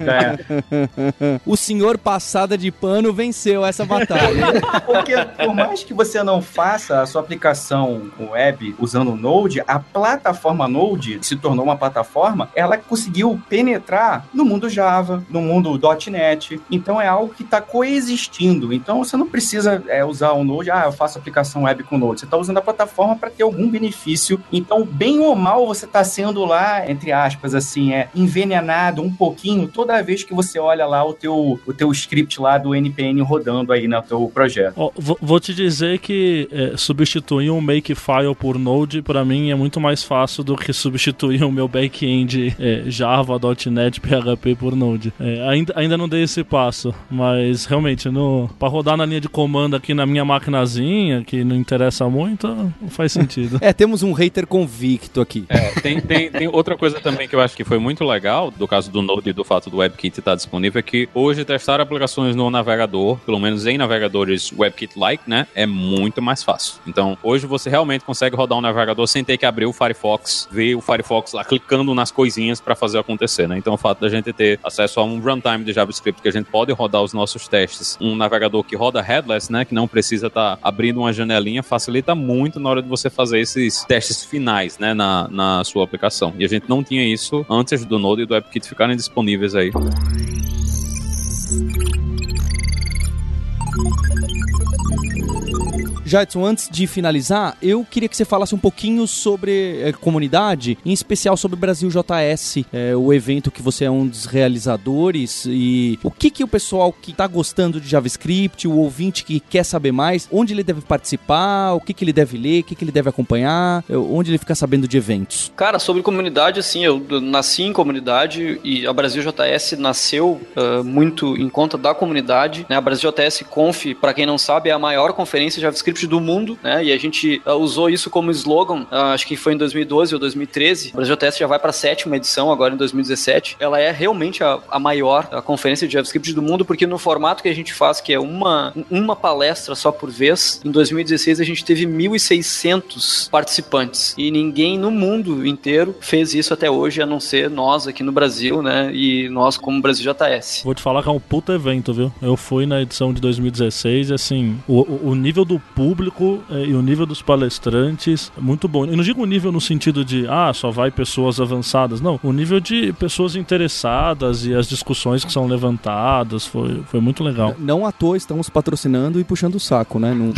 É. O senhor passada de pano venceu essa batalha.
Porque por mais que você não faça a sua aplicação web usando o Node, a plataforma Node se tornou uma plataforma, ela conseguiu penetrar no mundo Java, no mundo .NET. Então é algo que está coexistindo. Então você não precisa é, usar o Node, ah, eu faço aplicação web com Node. Você está usando a plataforma para ter algum benefício. Então, bem ou mal, você está sendo lá, entre aspas, assim, é envenenado um pouquinho toda vez que você olha lá o teu, o teu script lá do NPN rodando aí no teu projeto.
Oh, vou te dizer que é, substituir um Makefile por Node, para mim, é muito mais fácil do que substituir o meu back-end é, Java, .NET, PHP por Node. É, ainda, ainda não dei esse passo, mas realmente, no, para rodar na linha de comando aqui na minha maquinazinha, que não interessa muito, não faz sentido.
é, temos um hater convicto aqui.
É, tem, tem, tem outra coisa também que eu acho que foi muito legal, do caso do Node e do fato do WebKit estar disponível, é que hoje testar aplicações no navegador, pelo menos em navegadores WebKit-like, né, é muito mais fácil. Então, hoje você realmente consegue rodar um navegador sem ter que abrir o Firefox, ver o Firefox lá clicando nas coisinhas para fazer acontecer, né? Então, o fato da gente ter acesso a um runtime de JavaScript que a gente pode rodar os nossos testes, um navegador que roda headless, né, que não precisa estar tá abrindo uma janelinha, facilita muito na hora de você fazer esses testes finais, né, na, na sua aplicação. E a gente não tinha isso antes do Node e do WebKit ficarem disponíveis aí.
Jadson, antes de finalizar, eu queria que você falasse um pouquinho sobre é, comunidade, em especial sobre Brasil JS, é, o evento que você é um dos realizadores e o que, que o pessoal que está gostando de JavaScript, o ouvinte que quer saber mais, onde ele deve participar, o que, que ele deve ler, o que, que ele deve acompanhar, é, onde ele fica sabendo de eventos.
Cara, sobre comunidade, assim, eu nasci em comunidade e a Brasil JS nasceu uh, muito em conta da comunidade, né? A Brasil JS Conf, para quem não sabe, é a maior conferência de JavaScript do mundo, né? E a gente uh, usou isso como slogan, uh, acho que foi em 2012 ou 2013. O Brasil Test já vai para a sétima edição, agora em 2017. Ela é realmente a, a maior a conferência de JavaScript do mundo, porque no formato que a gente faz, que é uma, uma palestra só por vez, em 2016 a gente teve 1.600 participantes. E ninguém no mundo inteiro fez isso até hoje, a não ser nós aqui no Brasil, né? E nós como Brasil JS.
Vou te falar que é um puta evento, viu? Eu fui na edição de 2016 e assim, o, o nível do público público é, e o nível dos palestrantes é muito bom. Eu não digo nível no sentido de, ah, só vai pessoas avançadas. Não, o nível de pessoas interessadas e as discussões que são levantadas foi, foi muito legal.
Não à toa estamos patrocinando e puxando o saco, né? Não,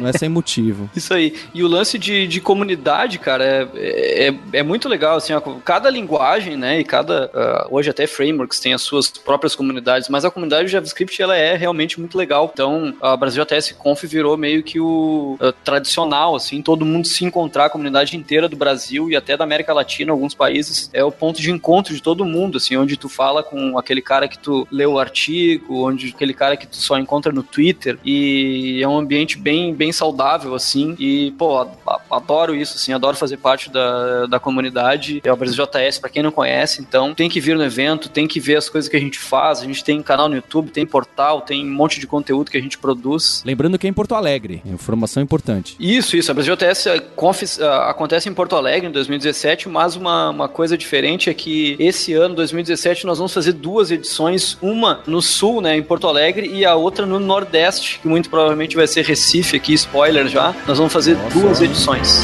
não é sem motivo.
Isso aí. E o lance de, de comunidade, cara, é, é, é muito legal. Assim, cada linguagem, né? E cada. Uh, hoje até frameworks tem as suas próprias comunidades, mas a comunidade de JavaScript ela é realmente muito legal. Então, a Brasil ATS Conf virou meio que uh, tradicional, assim, todo mundo se encontrar, a comunidade inteira do Brasil e até da América Latina, alguns países, é o ponto de encontro de todo mundo, assim, onde tu fala com aquele cara que tu leu o artigo, onde aquele cara que tu só encontra no Twitter, e é um ambiente bem, bem saudável, assim, e, pô, adoro isso, assim, adoro fazer parte da, da comunidade, é o Brasil JS, para quem não conhece, então tem que vir no evento, tem que ver as coisas que a gente faz, a gente tem canal no YouTube, tem portal, tem um monte de conteúdo que a gente produz.
Lembrando que é em Porto Alegre, Informação importante.
Isso, isso. A Brasil JS uh, Conf uh, acontece em Porto Alegre em 2017, mas uma, uma coisa diferente é que esse ano, 2017, nós vamos fazer duas edições, uma no sul, né, em Porto Alegre, e a outra no Nordeste, que muito provavelmente vai ser Recife aqui, spoiler já. Nós vamos fazer Nossa. duas edições.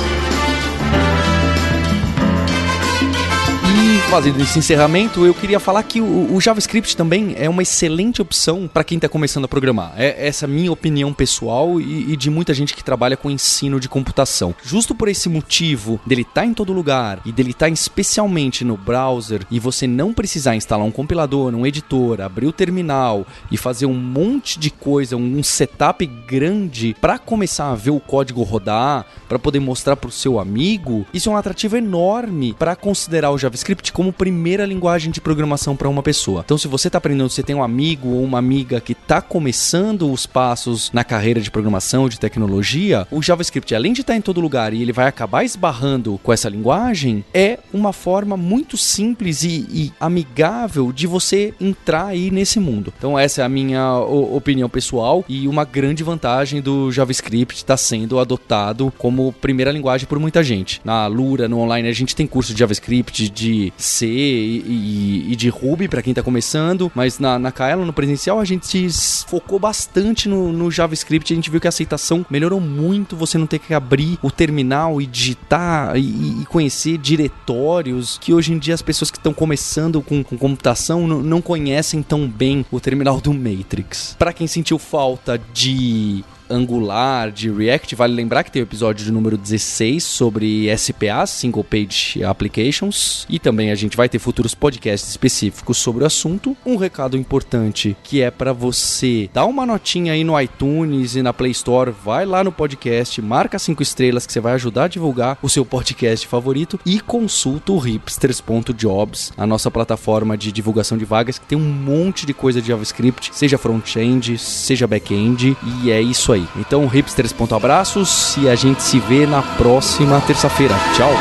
Fazendo esse encerramento, eu queria falar que o, o JavaScript também é uma excelente opção para quem está começando a programar. É essa minha opinião pessoal e, e, de muita gente que trabalha com ensino de computação. Justo por esse motivo dele estar tá em todo lugar e dele estar tá especialmente no browser e você não precisar instalar um compilador, um editor, abrir o terminal e fazer um monte de coisa, um setup grande para começar a ver o código rodar, para poder mostrar para o seu amigo, isso é um atrativo enorme para considerar o JavaScript como primeira linguagem de programação para uma pessoa. Então, se você está aprendendo, você tem um amigo ou uma amiga que está começando os passos na carreira de programação, de tecnologia, o JavaScript, além de estar tá em todo lugar e ele vai acabar esbarrando com essa linguagem, é uma forma muito simples e, e amigável de você entrar aí nesse mundo. Então, essa é a minha opinião pessoal e uma grande vantagem do JavaScript está sendo adotado como primeira linguagem por muita gente. Na Lura, no online, a gente tem curso de JavaScript, de C e, e, e de Ruby para quem está começando, mas na, na no presencial, a gente focou bastante no, no JavaScript. A gente viu que a aceitação melhorou muito. Você não ter que abrir o terminal e digitar e, e conhecer diretórios que hoje em dia as pessoas que estão começando com, com computação não conhecem tão bem o terminal do Matrix. Para quem sentiu falta de Angular, de React. Vale lembrar que tem o episódio de número 16 sobre SPA, Single Page Applications, e também a gente vai ter futuros podcasts específicos sobre o assunto. Um recado importante que é para você dar uma notinha aí no iTunes e na Play Store, vai lá no podcast, marca cinco estrelas que você vai ajudar a divulgar o seu podcast favorito e consulta o hipsters.jobs, a nossa plataforma de divulgação de vagas que tem um monte de coisa de JavaScript, seja front-end, seja back-end, e é isso aí aí. Então, hipsters, ponto abraços e a gente se vê na próxima terça-feira. Tchau!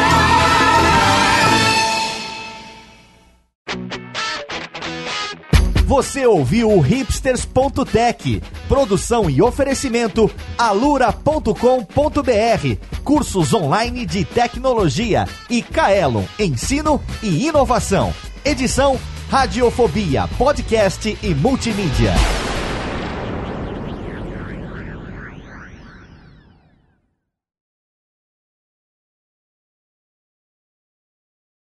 Você ouviu o hipsters.tech, produção e oferecimento alura.com.br, cursos online de tecnologia e Kaelon, ensino e inovação. Edição Radiofobia, podcast e multimídia.